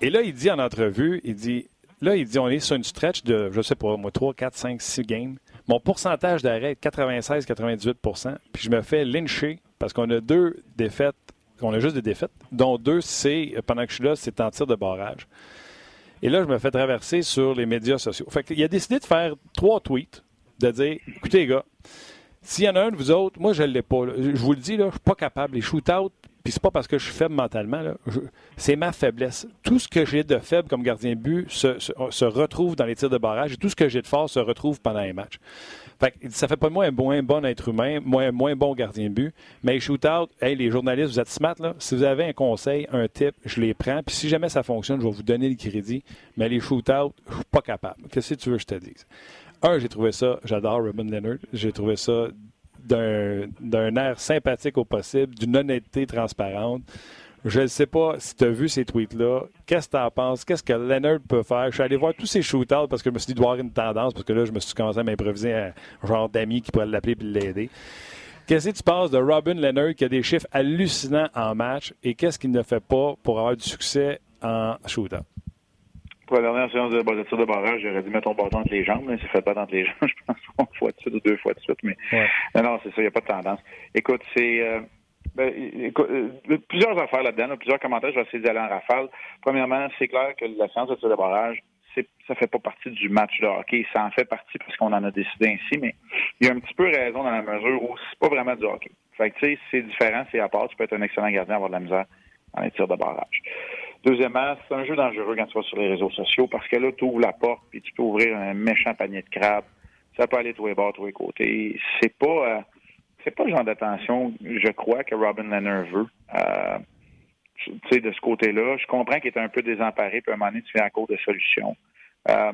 Et là, il dit en entrevue, il dit Là, il dit on est sur une stretch de, je sais pas, moi, 3, 4, 5, 6 games. Mon pourcentage d'arrêt est 96-98% Puis je me fais lyncher parce qu'on a deux défaites, on a juste des défaites, dont deux, c'est, pendant que je suis là, c'est en tir de barrage. Et là, je me fais traverser sur les médias sociaux. Fait a décidé de faire trois tweets, de dire écoutez, les gars, s'il y en a un de vous autres, moi, je ne l'ai pas. Je vous le dis, là, je ne suis pas capable. Les shootouts, puis c'est pas parce que je suis faible mentalement, c'est ma faiblesse. Tout ce que j'ai de faible comme gardien de but se, retrouve dans les tirs de barrage et tout ce que j'ai de fort se retrouve pendant les matchs. Fait que, ça fait pas de moi un moins bon être humain, moins, moins bon gardien de but. Mais les shootouts, hey, les journalistes, vous êtes smart, là. Si vous avez un conseil, un tip, je les prends. Puis si jamais ça fonctionne, je vais vous donner le crédit. Mais les shootouts, je suis pas capable. Qu'est-ce que tu veux que je te dise? Un, j'ai trouvé ça, j'adore Robin Leonard. J'ai trouvé ça d'un air sympathique au possible, d'une honnêteté transparente. Je ne sais pas si tu as vu ces tweets-là. Qu'est-ce que tu en penses? Qu'est-ce que Leonard peut faire? Je suis allé voir tous ces shootouts parce que je me suis dit, il doit avoir une tendance, parce que là, je me suis commencé à m'improviser un genre d'ami qui pourrait l'appeler et l'aider. Qu'est-ce que tu penses de Robin Leonard qui a des chiffres hallucinants en match et qu'est-ce qu'il ne fait pas pour avoir du succès en shootout? Pour la dernière séance de, de tir de barrage, j'aurais dû mettre ton bâton entre les jambes, mais c'est fait pas entre les jambes, je pense, une fois de suite ou deux fois de suite. Mais non, non c'est ça, il n'y a pas de tendance. Écoute, c'est. Euh, ben, euh, plusieurs affaires là-dedans, plusieurs commentaires, je vais essayer d'aller en rafale. Premièrement, c'est clair que la séance de tir de barrage, ça fait pas partie du match de hockey. Ça en fait partie parce qu'on en a décidé ainsi, mais il y a un petit peu raison dans la mesure où c'est pas vraiment du hockey. Fait que, tu sais, c'est différent, c'est à part. Tu peux être un excellent gardien, avoir de la misère dans les tirs de barrage. Deuxièmement, c'est un jeu dangereux quand tu vas sur les réseaux sociaux parce que là, tu ouvres la porte puis tu peux ouvrir un méchant panier de crabes. Ça peut aller tous les bords, tous les côtés. C'est pas, euh, c'est pas le genre d'attention, je crois, que Robin Leonard veut. Euh, tu sais, de ce côté-là, je comprends qu'il est un peu désemparé, puis à un moment donné, tu fais un cours de solution. Euh,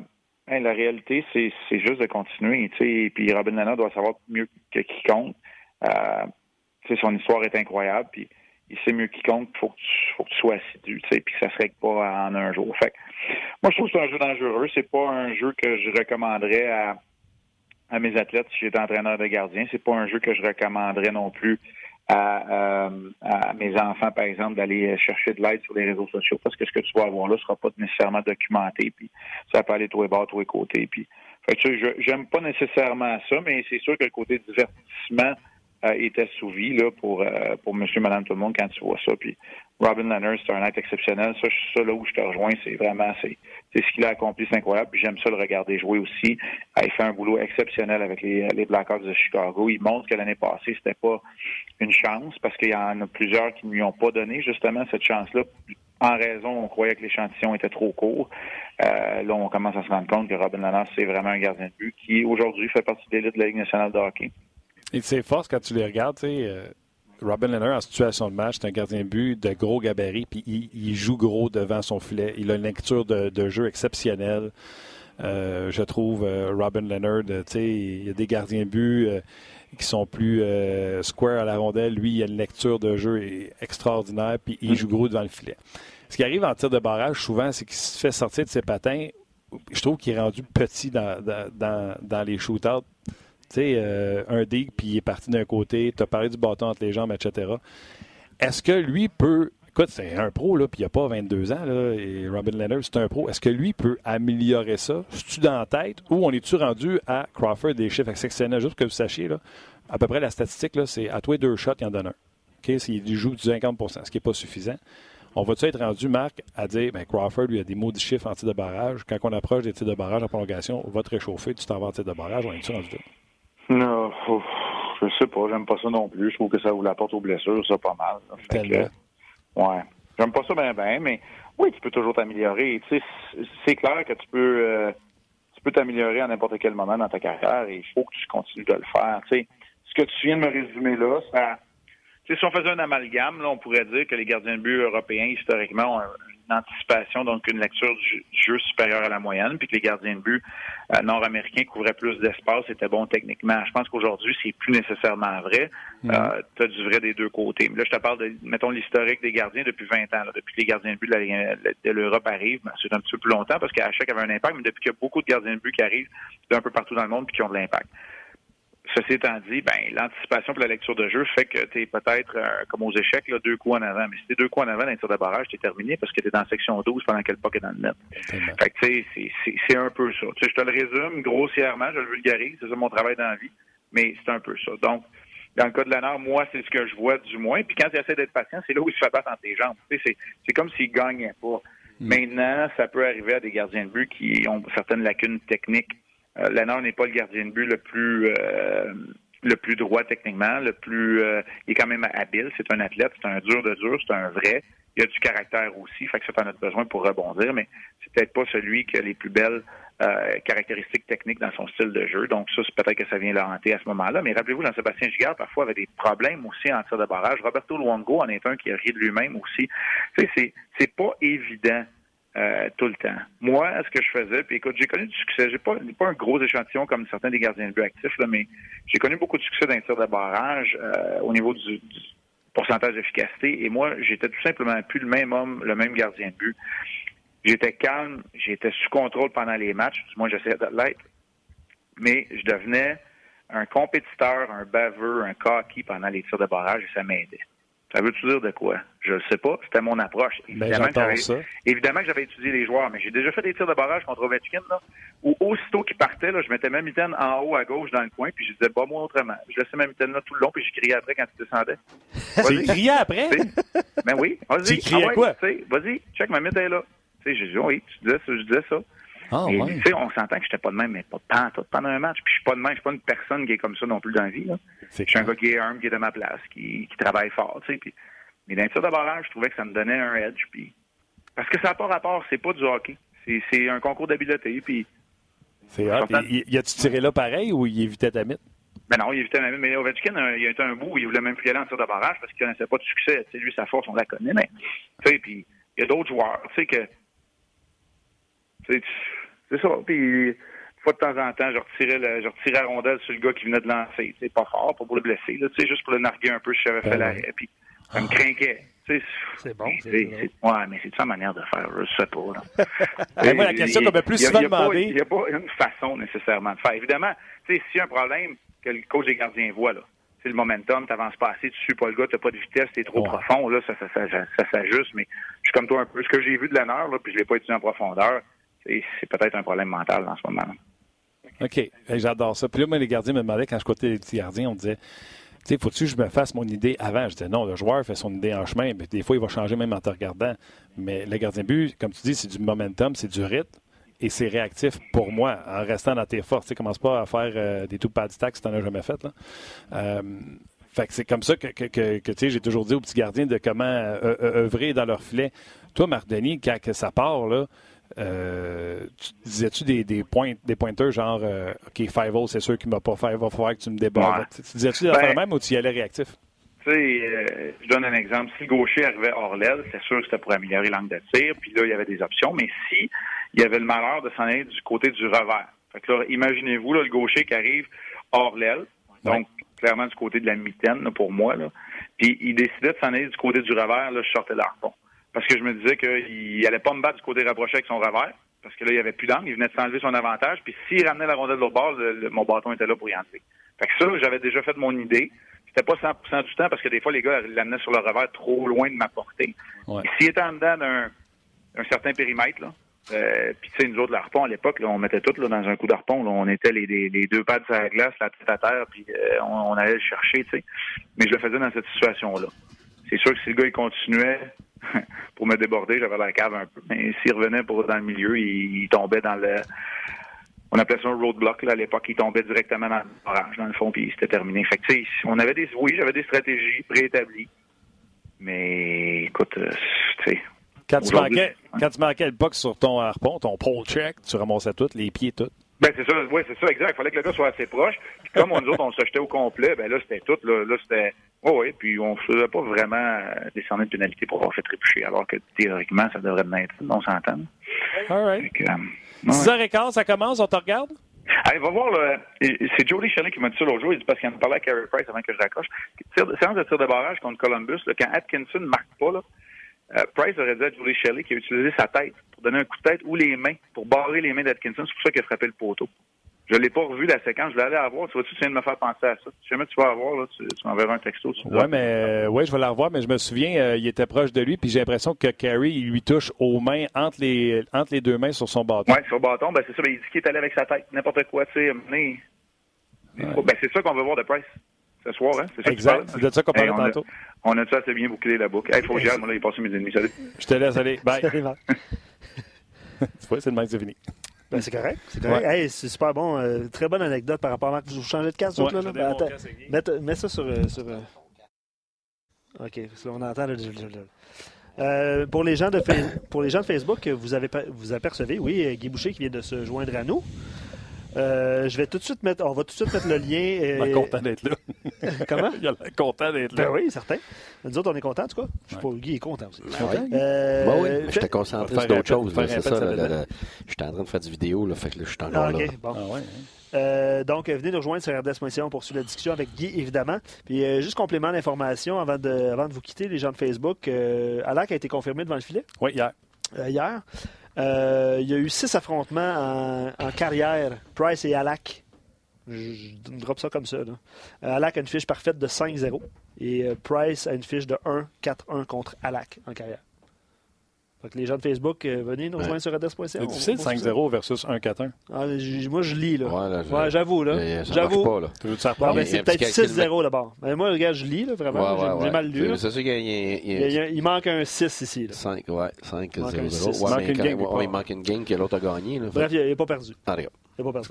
la réalité, c'est, juste de continuer, tu sais, puis Robin Leonard doit savoir mieux que quiconque. Euh, son histoire est incroyable, puis il sait mieux quiconque qu'il faut que tu, faut que tu sois assidu, tu sais, puis que ça se règle pas en un jour. Fait moi, je trouve que c'est un jeu dangereux. C'est pas un jeu que je recommanderais à, à mes athlètes si j'étais entraîneur de gardien. C'est pas un jeu que je recommanderais non plus à, euh, à mes enfants, par exemple, d'aller chercher de l'aide sur les réseaux sociaux parce que ce que tu vas avoir là sera pas nécessairement documenté, puis ça peut aller tous les bords, tous les côtés. Puis, fait que, je j'aime pas nécessairement ça, mais c'est sûr que le côté divertissement est assouvi là, pour, euh, pour monsieur, madame, tout le monde quand tu vois ça. Puis Robin Leonard, c'est un acte exceptionnel. Ça, ça, là où je te rejoins, c'est vraiment, c'est, c'est ce qu'il a accompli, c'est incroyable. Puis j'aime ça le regarder jouer aussi. Euh, il fait un boulot exceptionnel avec les, les Blackhawks de Chicago. Il montre que l'année passée, c'était pas une chance parce qu'il y en a plusieurs qui ne lui ont pas donné justement cette chance-là. En raison, on croyait que l'échantillon était trop court. Euh, là, on commence à se rendre compte que Robin Leonard, c'est vraiment un gardien de but qui, aujourd'hui, fait partie de l'élite de la Ligue nationale de hockey. Et ses quand tu les regardes, tu sais, euh, Robin Leonard, en situation de match, c'est un gardien de but de gros gabarit, puis il, joue gros devant son filet. Il a une lecture de, jeu exceptionnelle. Euh, je trouve euh, Robin Leonard, tu sais, il y a des gardiens de but qui sont plus square à la rondelle. Lui, il a une lecture de jeu extraordinaire, puis il joue gros devant le filet. Ce qui arrive en tir de barrage, souvent, c'est qu'il se fait sortir de ses patins. Je trouve qu'il est rendu petit dans, dans, dans les shootouts tu sais, euh, un dig, puis il est parti d'un côté, tu as parlé du bâton entre les jambes, etc. Est-ce que lui peut. Écoute, c'est un pro, là, puis il n'a pas 22 ans, là, et Robin Leonard, c'est un pro. Est-ce que lui peut améliorer ça? Es-tu dans la tête ou on est-tu rendu à Crawford des chiffres exceptionnels? Juste que vous sachiez, là, à peu près la statistique, là, c'est à toi deux shots, il en donne un. OK? S'il joue du 50% ce qui n'est pas suffisant. On va-tu être rendu, Marc, à dire, ben Crawford, lui, a des maudits chiffres en tir de barrage? Quand on approche des tirs de barrage en prolongation, on va te réchauffer, tu t'en vas en tir de barrage, on est-tu rendu là? Non, je sais pas, j'aime pas ça non plus. Je trouve que ça vous l'apporte aux blessures, ça pas mal. ouais. J'aime pas ça bien, bien, mais oui, tu peux toujours t'améliorer. Tu sais, c'est clair que tu peux euh, tu peux t'améliorer à n'importe quel moment dans ta carrière et il faut que tu continues de le faire. Tu sais, ce que tu viens de me résumer là, ça. Tu sais, si on faisait un amalgame, là, on pourrait dire que les gardiens de but européens, historiquement, ont anticipation, donc une lecture du jeu supérieure à la moyenne, puis que les gardiens de but euh, nord-américains couvraient plus d'espace, étaient bons techniquement. Je pense qu'aujourd'hui, c'est plus nécessairement vrai. Mm. Euh, tu as du vrai des deux côtés. Mais là, je te parle de, mettons, l'historique des gardiens depuis 20 ans, depuis que les gardiens de but de l'Europe arrivent. Ben, c'est un petit peu plus longtemps parce qu'à chaque avait un impact, mais depuis qu'il y a beaucoup de gardiens de but qui arrivent d'un peu partout dans le monde puis qui ont de l'impact. Ceci étant dit, ben, l'anticipation pour la lecture de jeu fait que tu es peut-être, euh, comme aux échecs, là, deux coups en avant. Mais si t'es deux coups en avant dans tir de barrage, t'es terminé parce que t'es dans la section 12 pendant qu'elle puck est dans le net. Fait que, tu sais, c'est un peu ça. Tu sais, je te le résume grossièrement, je le vulgarise, c'est ça mon travail dans la vie, mais c'est un peu ça. Donc, dans le cas de Lanard, moi, c'est ce que je vois du moins. Puis quand il essaie d'être patient, c'est là où il se fait battre entre les jambes. Tu sais, c'est comme s'il gagnait pas. Mm. Maintenant, ça peut arriver à des gardiens de but qui ont certaines lacunes techniques euh, n'est pas le gardien de but le plus euh, le plus droit techniquement, le plus euh, il est quand même habile, c'est un athlète, c'est un dur de dur, c'est un vrai. Il a du caractère aussi, fait que ça en a besoin pour rebondir, mais c'est peut-être pas celui qui a les plus belles euh, caractéristiques techniques dans son style de jeu. Donc ça, c'est peut-être que ça vient le hanter à ce moment-là. Mais rappelez-vous, dans Sébastien Gigard, parfois avait des problèmes aussi en tir de barrage. Roberto Luongo en est un qui a de lui-même aussi. Sais, c'est, c'est pas évident euh, tout le temps. Moi, ce que je faisais, puis écoute, j'ai connu du succès. J'ai pas, pas un gros échantillon comme certains des gardiens de but actifs, là, mais j'ai connu beaucoup de succès dans les tirs de barrage euh, au niveau du, pourcentage d'efficacité. Et moi, j'étais tout simplement plus le même homme, le même gardien de but. J'étais calme, j'étais sous contrôle pendant les matchs, du moins j'essayais de l'être, mais je devenais un compétiteur, un baveux, un cocky pendant les tirs de barrage et ça m'aidait. Ça veut-tu dire de quoi? Je ne sais pas. C'était mon approche. Ben, évidemment, que ça. évidemment que j'avais étudié les joueurs, mais j'ai déjà fait des tirs de barrage contre Ovechkin, là, où aussitôt qu'il partait, là, je mettais ma mitaine en haut à gauche dans le coin, puis je disais, bah, moi autrement. Je laissais ma mitaine là tout le long, puis je criais après quand il descendait. Tu criais après? ben oui. Vas-y. Tu criais ah quoi? Vas-y, check, ma mitaine là. Tu sais, j'ai dit, oui, tu disais ça, je disais ça. Ah, tu sais, on s'entend que j'étais pas de même, mais pas de pendant un match. Puis je suis pas de même, je suis pas une personne qui est comme ça non plus dans la vie. Là. Je suis un gars qui est arme, qui est de ma place, qui, qui travaille fort, tu sais. Puis mais dans les tirs de barrage, je trouvais que ça me donnait un edge. Puis... Parce que ça n'a pas rapport, c'est pas du hockey. C'est un concours d'habileté. Puis... C'est hot. Il, a-tu tiré là pareil ou il évitait ta mythe? Ben non, il évitait la mythe. Mais Ovechkin, euh, il a été un bout où il voulait même plus aller en tir de barrage parce qu'il connaissait pas de succès. sais, lui, sa force, on la connaît. Mais, tu sais, puis il y a d'autres joueurs, tu sais, que. C'est ça. Puis, une fois de temps en temps, je retirais, le, je retirais la rondelle sur le gars qui venait de lancer. C'est pas fort, pas pour le blesser, sais, juste pour le narguer un peu si j'avais fait ben l'arrêt. Puis, ça me craquait. C'est bon. C'est, ouais, mais c'est sa manière de faire, je sais pas. Là. moi, la question qu'on m'a plus souvent demandé. Il n'y a, pas une façon nécessairement de faire. Évidemment, s'il y a un problème que le coach des gardiens voit, là, c'est le momentum, tu n'avances pas assez, tu suis pas le gars, tu n'as pas de vitesse, tu es trop profond, là, ça, ça, ça, ça, s'ajuste, mais je suis comme toi un peu. Ce que j'ai vu de l'honneur, là, puis je l'ai pas étudié en profondeur, c'est, peut-être un problème mental en ce moment. OK, j'adore ça. Puis là, moi, les gardiens me demandaient, quand je côté les petits gardiens, on disait tu sais, faut-tu que je me fasse mon idée avant? Je disais non, le joueur fait son idée en chemin, mais des fois, il va changer même en te regardant. Mais le gardien but, comme tu dis, c'est du momentum, c'est du rythme et c'est réactif pour moi en restant dans tes forces. Tu commence pas à faire euh, des tout pas de stack si tu n'en as jamais fait. Euh, fait que c'est comme ça que, que, que, j'ai toujours dit aux petits gardiens de comment euh, œuvrer dans leur filet. Toi, Marc Denis, quand que ça part, là, euh, disais-tu des, des, points, des pointeurs genre, euh, OK, 5 c'est sûr qu'il ne m'a pas fait, il va falloir que tu me débordes. Tu disais-tu de ben, même ou tu y allais réactif? Tu sais, euh, je donne un exemple. Si le gaucher arrivait hors l'aile, c'est sûr que c'était pour améliorer l'angle de tir, puis là, il y avait des options. Mais si il y avait le malheur de s'en aller du côté du revers. Fait que là, imaginez-vous, là, le gaucher qui arrive hors l'aile, donc clairement du côté de la mitaine, pour moi, là, puis il décidait de s'en aller du côté du revers, là, je sortais l'arpon parce que je me disais qu'il allait pas me battre du côté rapproché avec son revers, parce que là, il n'y avait plus d'angle, il venait de s'enlever son avantage, puis s'il ramenait la rondelle de l'autre bord, mon bâton était là pour y entrer. Fait que ça, j'avais déjà fait mon idée. C'était pas 100% du temps, parce que des fois, les gars l'amenaient sur le revers trop loin de ma portée. S'il était en dedans d'un certain périmètre, là, euh, puis tu sais, nous autres, l'arpon, à l'époque, on mettait tout là, dans un coup d'arpon. On était les, les, deux pattes sur la glace, la tête à terre, puis euh, on, allait le chercher, tu sais. Mais je le faisais dans cette situation-là. C'est sûr que si le gars, il continuait, pour me déborder, j'avais la cave un peu. Mais s'il revenait pour dans le milieu, il, tombait dans le on appelait ça un roadblock là, à l'époque, il tombait directement dans l'orange, dans le fond, puis c'était terminé. Fait que, on avait des, oui, j'avais des stratégies préétablies, mais écoute, euh, tu sais. Quand tu, manquais, quand tu manquais le box sur ton harpon, ton pole check, tu ramassais tout, les pieds tout. Ben c'est ça, oui, c'est ça, exact. Il fallait que le gars soit assez proche. Puis comme on, nous autres, on se jetait au complet, ben là, c'était tout. Là, là c'était. Oh, oui, puis on ne faisait pas vraiment descendre de pénalité pour avoir fait trébucher, alors que théoriquement, ça devrait être. On s'entend. All right. Que, euh, 6h15, ça commence, on te regarde? Allez, va voir, là. c'est Jody Shelley qui m'a dit ça l'autre jour. Il dit parce qu'il en parlait à Carey Price avant que je raccroche. Séance de tir de barrage contre Columbus, là, quand Atkinson ne marque pas, là, euh, Price aurait dit à Julie Shelley qu'il a utilisé sa tête pour donner un coup de tête ou les mains pour barrer les mains d'Atkinson. C'est pour ça qu'il a frappé le poteau. Je ne l'ai pas revu la séquence. Je l'allais avoir. Tu vois-tu, tu viens de me faire penser à ça. Si jamais tu vas la voir, là, tu, m'enverras un texto. Oui, mais euh, ouais, je vais la revoir, mais je me souviens, euh, il était proche de lui, puis j'ai l'impression que Carey, il lui touche aux mains, entre les, entre les deux mains sur son bâton. Oui, sur le bâton, ben, c'est ça. Ben, il dit qu'il est allé avec sa tête. N'importe quoi, tu sais. Mais... Ben, c'est ça qu'on veut voir de Price ce soir, hein? C'est ça Exact. C'est de ça qu'on parlait tantôt. On a, ça assez bien bouclé la boucle? Il faut que j'y aille, moi, là, il est passé mes ennemis. Salut. Je te laisse aller. Bye. tu vois, c'est le mec, c'est fini. Ben, c'est correct. C'est correct. Hey, c'est super bon. Euh, très bonne anecdote par rapport à Marc. Vous changez de casque, ouais, là? là? Ben, attends, mets, mets, ça sur. Euh, sur euh... OK. On entend le. Euh, pour, les gens de pour les gens de Facebook, vous, avez, vous apercevez, oui, Guy Boucher qui vient de se joindre à nous. Euh, je vais tout de suite mettre, on va tout de suite mettre le lien. Il est content d'être là. Comment? Il est content d'être là. Ben oui, certain. Nous autres, on est contents, en tout cas. Je sais pas, Guy est content aussi. Ben oui. Euh, ben oui, j'étais concentré sur d'autres choses. C'est ça. J'étais en train de faire du vidéo, là, fait que là, je suis encore ah, là. Bon. Ah, ouais, Euh, donc, venez nous rejoindre sur RDS.ca pour suivre la discussion avec Guy, évidemment. Puis, euh, juste complément d'information avant de, avant de vous quitter, les gens de Facebook. Euh, Alak a été confirmé devant le filet? Oui, hier. hier. Il y a eu six affrontements en, carrière, Price et Alak. Je, je, drop ça comme ça. Alak a une fiche parfaite de 5-0 et Price a une fiche de 1-4-1 contre Alak en carrière. Donc, les gens de Facebook, euh, venez nous rejoindre sur adresse.ca. C'est difficile 5-0 versus 1-4-1. Ah, moi, je lis. là. Ouais, j'avoue. là. J'avoue. pas, là. c'est peut-être 6-0 d'abord. Mais moi, regarde, je lis. Là, vraiment. J'ai mal lu. C'est sûr qu'il il, manque un 6 ici. Là. 5, ouais. 5, 0. Ouais, il manque une game que l'autre a gagné. Bref, il n'a pas perdu. Ah, il n'a pas perdu.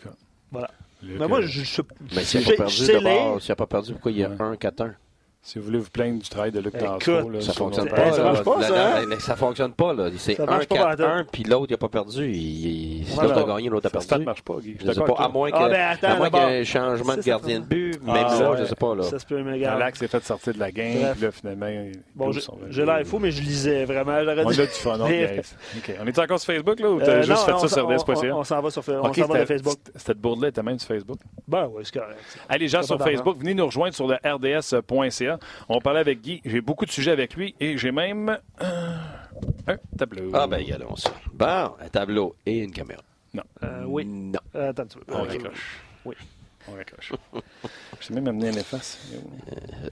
Voilà. Mais moi, je. Mais s'il n'a pas perdu, pourquoi il y a 1-4-1 si vous voulez vous plaindre du travail de Luc Dansereau, ça fonctionne pas. Ça marche pas, ça. Ça fonctionne pas, là. C'est 1-4-1, puis l'autre, il n'a pas perdu. L'autre a gagné, l'autre a perdu. Ça ne marche pas, Guy. Je sais pas. À moins qu'il y ait un changement de gardien de but, même ça, je ne sais pas, là. Ça se peut, mais Alex s'est fait sortir de la game, puis là, finalement. Bon, j'ai l'air fou, mais je lisais vraiment. On a du fun, OK. On est encore sur Facebook, là, ou t'as juste fait ça sur RDS.ca? On s'en va sur Facebook. Cette bourde-là était même sur Facebook? Ben oui, c'est correct. Allez, les gens sur Facebook, venez nous rejoindre sur le RDS.ca. On parlait avec Guy. J'ai beaucoup de sujets avec lui et j'ai même euh, un tableau. Ah, ben, regardons ça. Bon, un tableau et une caméra. Non. Euh, oui. Non. Euh, attends, tu veux. On raccroche. Oui. On raccroche. J'ai même amené un efface.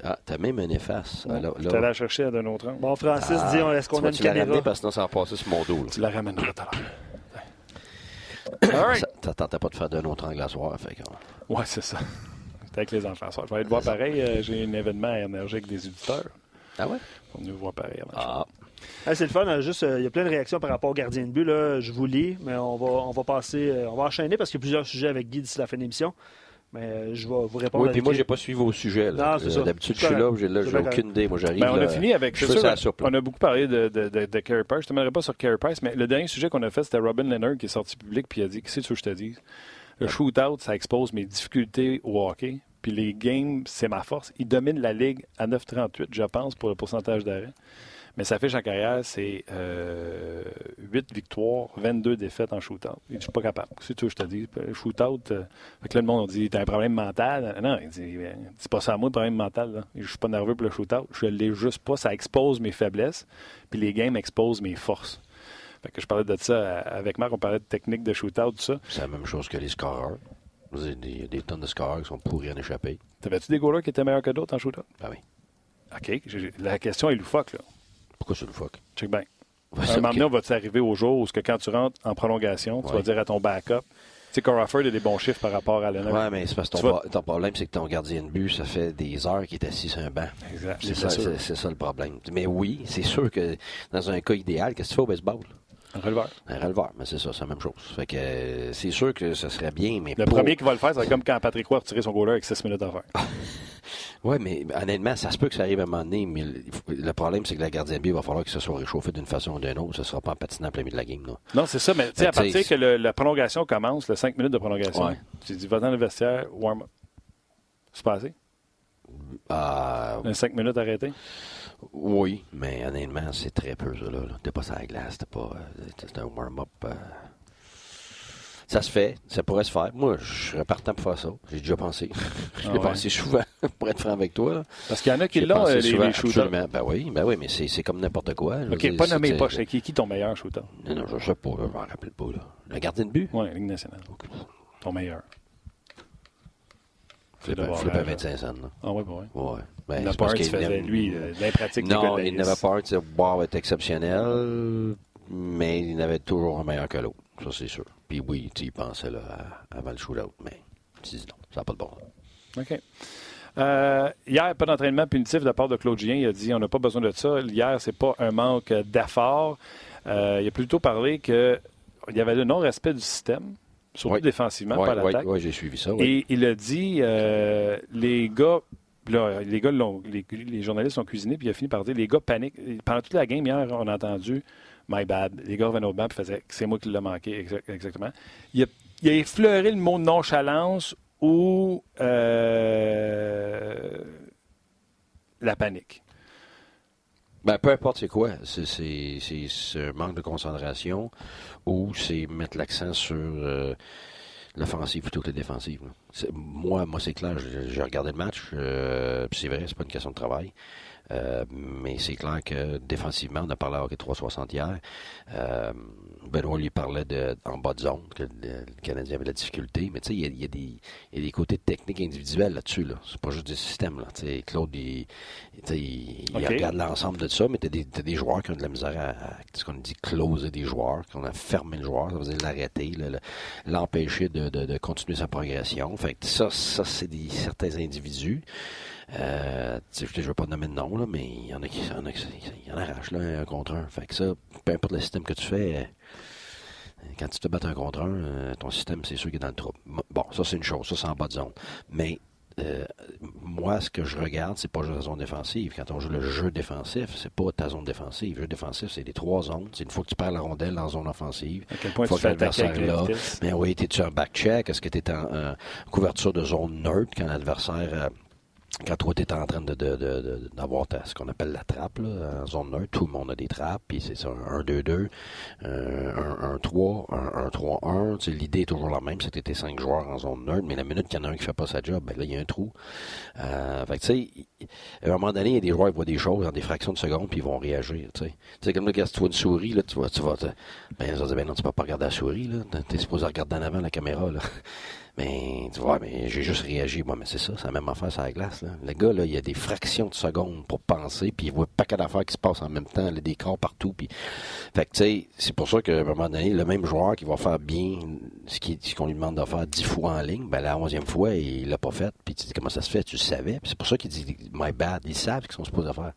ah, t'as même un efface. Tu là, là... allé chercher à d'un autre Bon, Francis, dis, est-ce qu'on a une tu caméra? Tu parce que sinon, ça va passer sur mon dos. Tu la ramèneras tout à l'heure. right. Pas de faire d'un autre angle à soir. Fait que... Ouais, c'est ça avec les enfants. Je vais aller te voir pareil. Euh, j'ai un événement énergique des éditeurs. Ah ouais? Pour nous voir pareil. Ah. c'est le fun. Hein, juste, euh, il y a plein de réactions par rapport au gardien de but. Là. Je vous lis, mais on va, on va passer, euh, on va enchaîner parce qu'il y a plusieurs sujets avec Guy d'ici la fin de l'émission. Mais je vais vous répondre. Oui, puis moi, j'ai pas suivi vos sujets. D'habitude, je suis là, j'ai là, aucune idée. Moi, j'arrive. Ben, on a fini avec. ça. on a beaucoup parlé de, de, de, de Carey Price. Je ne te pas sur Carey Price, mais le dernier sujet qu'on a fait, c'était Robin Leonard qui est sorti public puis il a dit Qu'est-ce que je te dis Le shootout, ça expose mes difficultés au hockey. Puis les games, c'est ma force. Il domine la ligue à 9,38, je pense, pour le pourcentage d'arrêt. Mais sa fiche en carrière, c'est euh, 8 victoires, 22 défaites en shootout. Il dit, je suis pas capable. C'est tout, je te dis. Shootout, euh, fait que là, le monde a dit, t'as un problème mental. Non, il dit, c'est pas ça à moi, le problème mental. Là. Je suis pas nerveux pour le shootout. Je l'ai juste pas. Ça expose mes faiblesses. Puis les games exposent mes forces. Fait que je parlais de ça avec Marc, on parlait de technique de shootout, tout ça. C'est la même chose que les scoreurs. Il y a des tonnes de scores qui sont pourris en échapper. T'avais-tu des goalers qui étaient meilleurs que d'autres en shootout? Ah oui. OK. La question est loufoque, là. Pourquoi c'est loufoque? Check bien. un moment donné, on va t'arriver au jour où que quand tu rentres en prolongation, tu vas dire à ton backup, tu sais, Crawford a des bons chiffres par rapport à Leonard. Oui, mais c'est parce que ton, problème, c'est que ton gardien de but, ça fait des heures qu'il est assis sur un banc. Exact. C'est ça, le problème. Mais oui, c'est sûr que dans un cas idéal, qu'est-ce que tu fais au baseball? Un releveur. Un releveur, mais c'est ça, c'est la même chose. Fait que euh, c'est sûr que ce serait bien, mais. Le premier qui va le faire, c'est comme quand Patrick Roy a retiré son goaler avec 6 minutes à faire. oui, mais honnêtement, ça se peut que ça arrive à un moment donné, mais le, problème, c'est que la gardienne de but va falloir que ça soit réchauffé d'une façon ou d'une autre. Ça ne sera pas en patinant plein milieu de la game. Non, non c'est ça, mais à partir que la prolongation commence, le 5 minutes de prolongation, tu dis, va dans le vestiaire, warm-up. C'est passé? Euh... 5 minutes arrêté? Oui, mais honnêtement, c'est très peu, ça. Là. T'es pas sur la glace, c'était pas. C'était un warm-up. Euh. Ça se fait, ça pourrait se faire. Moi, je serais partant pour faire ça. J'ai déjà pensé. je l'ai ah pensé souvent, pour être franc avec toi. Parce qu'il y en a qui l'ont, les, les shooters. Ben oui, ben oui, mais c'est comme n'importe quoi. OK, pas nommé pas. Qui, qui ton meilleur shooter? Non, non, je sais pas. Je m'en rappelle pas. Là. Le gardien de but? Oui, Ligue nationale. Ton meilleur. Flip à 25 cents. Ah oui, oui. Ouais. Ben, il pas un qui faisait, lui, euh, l'impratique Non, il n'avait pas un de boire être exceptionnel, mais il n'avait toujours un meilleur que l'autre. Ça, c'est sûr. Puis oui, tu y pensais là, avant le shootout, mais tu dis non, ça n'a pas de bon. OK. Euh, hier, pas d'entraînement punitif de la part de Claude Gien. Il a dit on n'a pas besoin de ça. Hier, c'est pas un manque d'effort. Euh, il a plutôt parlé qu'il y avait le non-respect du système surtout défensivement, pas l'attaque. Oui, j'ai suivi ça. Et il a dit, euh, les gars, les gars, les, les, journalistes ont cuisiné, puis il a fini par dire, les gars paniquent. Pendant toute la game hier, on a entendu, my bad. Les gars revenaient au banc et faisaient, c'est moi qui l'ai manqué, exactement. Il a, il a, effleuré le mot nonchalance ou euh, la panique. Ben, peu importe c'est quoi. C'est un manque de concentration ou c'est mettre l'accent sur euh, l'offensive plutôt que la défensive. Moi, moi c'est clair, j'ai regardé le match, euh, c'est vrai, c'est pas une question de travail. Euh, mais c'est clair que défensivement, on a parlé à Hockey 360 hier. Euh, Benoît lui parlait de, en bas de zone, que le, Canadien avait de la difficulté. Mais tu sais, il y, a, des côtés techniques individuels là-dessus. Là. C'est pas juste des systèmes. Là. Claude, il, regarde l'ensemble de ça, mais tu as, des joueurs qui ont de la misère à, ce qu'on dit closer des joueurs, qu'on a fermé le joueur, ça veut dire l'arrêter, l'empêcher de, continuer sa progression. Fait ça, ça c'est des certains individus. Euh, je ne veux pas nommer de nom, là, mais il y en a qui y en, a, y en arrachent là, un contre un. Fait que ça, peu importe le système que tu fais, euh, quand tu te bats un contre un, euh, ton système, c'est sûr qu'il est dans le trouble. Bon, ça, c'est une chose. Ça, c'est en bas de zone. Mais euh, moi, ce que je regarde, c'est pas juste la zone défensive. Quand on joue le jeu défensif, c'est pas ta zone défensive. Le jeu défensif, c'est les trois zones. C'est une fois que tu perds la rondelle en zone offensive. À quel point tu fais l'adversaire là. Mais oui, es-tu en back-check? Est-ce que tu es en couverture de zone neutre quand l'adversaire quand toi, tu es en train d'avoir de, ce qu'on appelle la trappe, là, en zone 1, tout le monde a des trappes, puis c'est ça, 1-2-2, 1-1-3, 1-3-1. L'idée est toujours la même, c'est que tu 5 joueurs en zone 1, mais la minute qu'il y en a un qui fait pas sa job, ben là, il y a un trou. Euh, fait tu sais, à un moment donné, il y a des joueurs qui voient des choses en des fractions de secondes, puis ils vont réagir, tu sais. comme là, quand tu vois une souris, là, tu vas, tu vas, ben, ça ben non, tu peux pas regarder la souris, là. T'es supposé regarder en avant la caméra, là. Mais tu vois, mais j'ai juste réagi. Moi, mais c'est ça, c'est la même affaire sur la glace. Là. Le gars, là, il y a des fractions de secondes pour penser, puis il voit pas qu'à d'affaires qui se passent en même temps, des corps partout. Puis... Fait que, tu sais, c'est pour ça qu'à un moment donné, le même joueur qui va faire bien ce qu'on lui demande de faire dix fois en ligne, ben la onzième fois, il l'a pas fait. Puis tu dis, comment ça se fait? Tu le savais. c'est pour ça qu'il dit, my bad. Ils savent ce qu'ils sont supposés faire.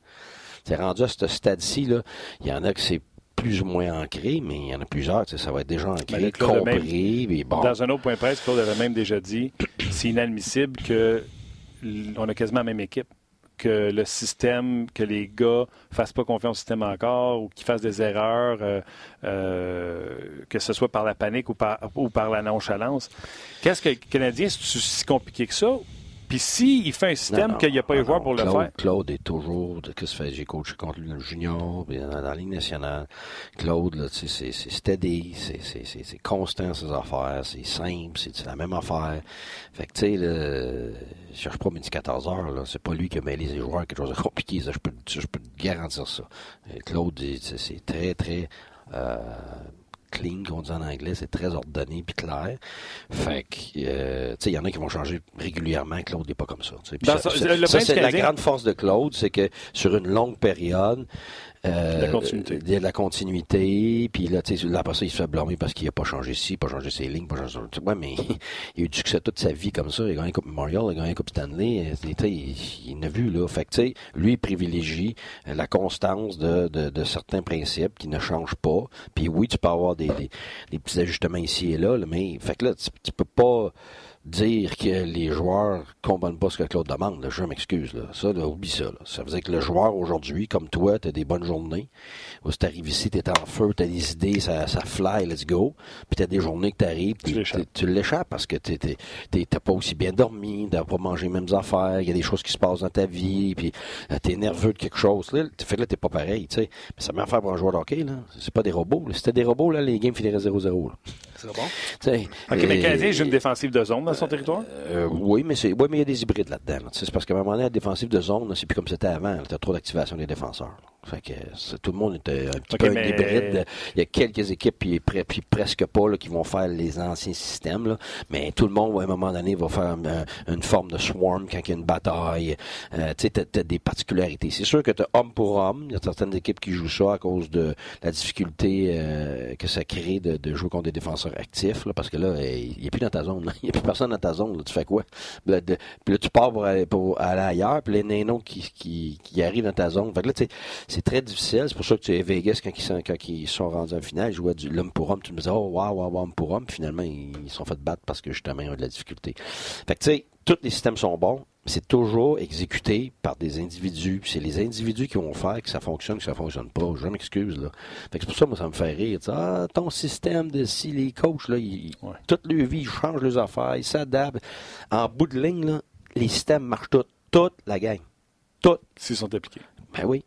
C'est rendu à ce stade-ci, là, il y en a que c'est plus ou moins ancré, mais il y en a plusieurs, ça va être déjà ancré, compris. Dans un autre point presse, Claude avait même déjà dit c'est inadmissible que on a quasiment la même équipe que le système, que les gars fassent pas confiance au système encore ou qu'ils fassent des erreurs, euh, euh, que ce soit par la panique ou par, ou par la nonchalance. Qu'est-ce que le Canadien, c'est si compliqué que ça? Puis s'il fait un système qu'il n'y a pas eu joueur pour le faire. Claude est toujours. Qu'est-ce que j'ai coaché contre le junior, dans, la Ligue nationale. Claude, c'est steady, c'est constant ses affaires, c'est simple, c'est la même affaire. Fait que, tu sais, je cherche pas mes 14 heures, c'est pas lui qui a mêlé les joueurs quelque chose de compliqué, ça, je peux, je peux te garantir ça. Claude, c'est très, très. Euh, clean, qu'on dit en anglais, c'est très ordonné puis clair. Fait que, euh, tu sais, il y en a qui vont changer régulièrement. Claude n'est pas comme ça. ça c'est la grande force de Claude, c'est que sur une longue période, euh, la continuité. Il y a de la continuité. Puis là, tu sais, là, après ça, il se fait blâmer parce qu'il n'a pas changé ci, pas changé ses lignes, pas changé. Ouais, mais il a eu du succès toute sa vie comme ça. Il a gagné Coupe Memorial, il a gagné Coupe Stanley. Il, il, il a vu, là. Fait que, tu sais, lui, il privilégie la constance de, de, de, certains principes qui ne changent pas. Puis oui, tu peux avoir des, des, des petits ajustements ici et là, là mais, fait que là, tu, tu peux pas dire que les joueurs comprennent pas ce que Claude demande. je m'excuse. Là. Ça, oublie ça. Ça veut dire que le joueur aujourd'hui, comme toi, tu as des bonnes journées. Où tu arrives ici, tu es en feu, tu as des idées, ça, ça fly, let's go. Puis tu as des journées que tu arrives, tu l'échappes parce que tu n'as pas aussi bien dormi, tu pas mangé les mêmes affaires, il y a des choses qui se passent dans ta vie, puis euh, tu es nerveux de quelque chose. Là, fait que là, tu pas pareil. sais. Mais ça m'a fait pour un joueur de hockey. C'est pas des robots. Si c'était des robots, là, les games finiraient 0-0. C'est bon? OK, mais le Canadien joue une défensive de zone dans son territoire? Euh, oui, mais c'est, oui, mais il y a des hybrides là-dedans. C'est parce qu'à un moment donné, la défensive de zone, c'est plus comme c'était avant. Tu as trop d'activation des défenseurs. Fait que tout le monde est un petit peu un hybride. Il y a quelques équipes, puis, puis presque pas, là, qui vont faire les anciens systèmes. Là. Mais tout le monde, à un moment donné, va faire une forme de swarm quand il y a une bataille. Euh, tu sais, as, des particularités. C'est sûr que tu as homme pour homme. Il y a certaines équipes qui jouent ça à cause de la difficulté euh, que ça crée de, de, jouer contre des défenseurs actifs. Là, parce que là, il n'y a plus dans ta zone. Il n'y a plus personne dans ta zone. Là. Tu fais quoi? Puis là, tu pars pour aller, pour aller ailleurs, puis les nanos qui, qui, qui arrivent dans ta zone. Fait que là, c'est très difficile. C'est pour ça que tu es Vegas, quand ils sont, quand ils sont rendus en finale, ils jouaient du l'homme pour homme. Tu me disais, oh, waouh, waouh, homme pour homme. Puis finalement, ils, ils sont fait battre parce que justement, ils ont de la difficulté. Fait que, tu sais, tous les systèmes sont bons. C'est toujours exécuté par des individus. C'est les individus qui vont faire que ça fonctionne, que ça fonctionne pas. Je m'excuse, là. Fait que c'est pour ça, moi, ça me fait rire. Ah, ton système de si les coachs, là, ils, toute leur vie, ils changent leurs affaires, ils s'adaptent. En bout de ligne, là, les systèmes marchent tous. Toute la gang. Toutes. S'ils sont appliqués. Ben oui.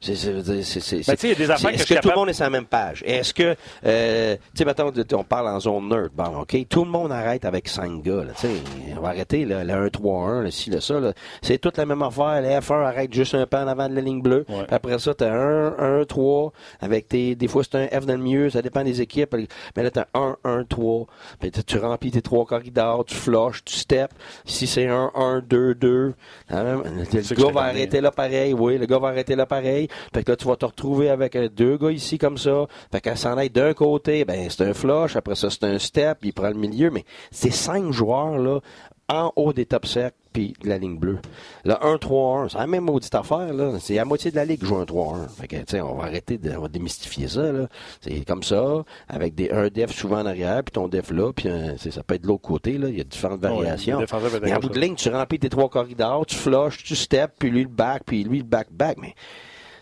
C'est, ben, des affaires Est-ce que, tout le monde est sur la même page? Est-ce que, euh, tu sais, maintenant, on parle en zone nerd. Bon, OK, tout le monde arrête avec cinq gars, Tu sais, on va arrêter, le 1-3-1, le ci, le ça, C'est toute la même affaire. Le F1 arrête juste un peu en avant de la ligne bleue. Après ça, t'as un 1-3, avec tes, des fois, c'est un F dans le milieu, ça dépend des équipes. Mais là, t'as un 1-3. Puis tu remplis tes trois corridors, tu flushes, tu steps. Si c'est un 1-2-2, hein, le gars va arrêter là pareil. Oui, le gars va arrêter là pareil. Fait que là, tu vas te retrouver avec euh, deux gars ici comme ça. Fait qu'elle s'en aille d'un côté, ben c'est un flush, après ça, c'est un step, il prend le milieu, mais c'est cinq joueurs là en haut des top cercles puis de la ligne bleue. Le 1-3-1, c'est la même maudite affaire, là. C'est la moitié de la ligue qui joue un 3-1. Fait que, on va arrêter de, on va démystifier ça, là. C'est comme ça, avec des, un def souvent en arrière, puis ton def là, puis ça peut être de l'autre côté, là. Il y a différentes variations. Mais en bout de ligne, tu remplis tes trois corridors, tu flushes, tu step, puis lui le back, puis lui le back-back. Mais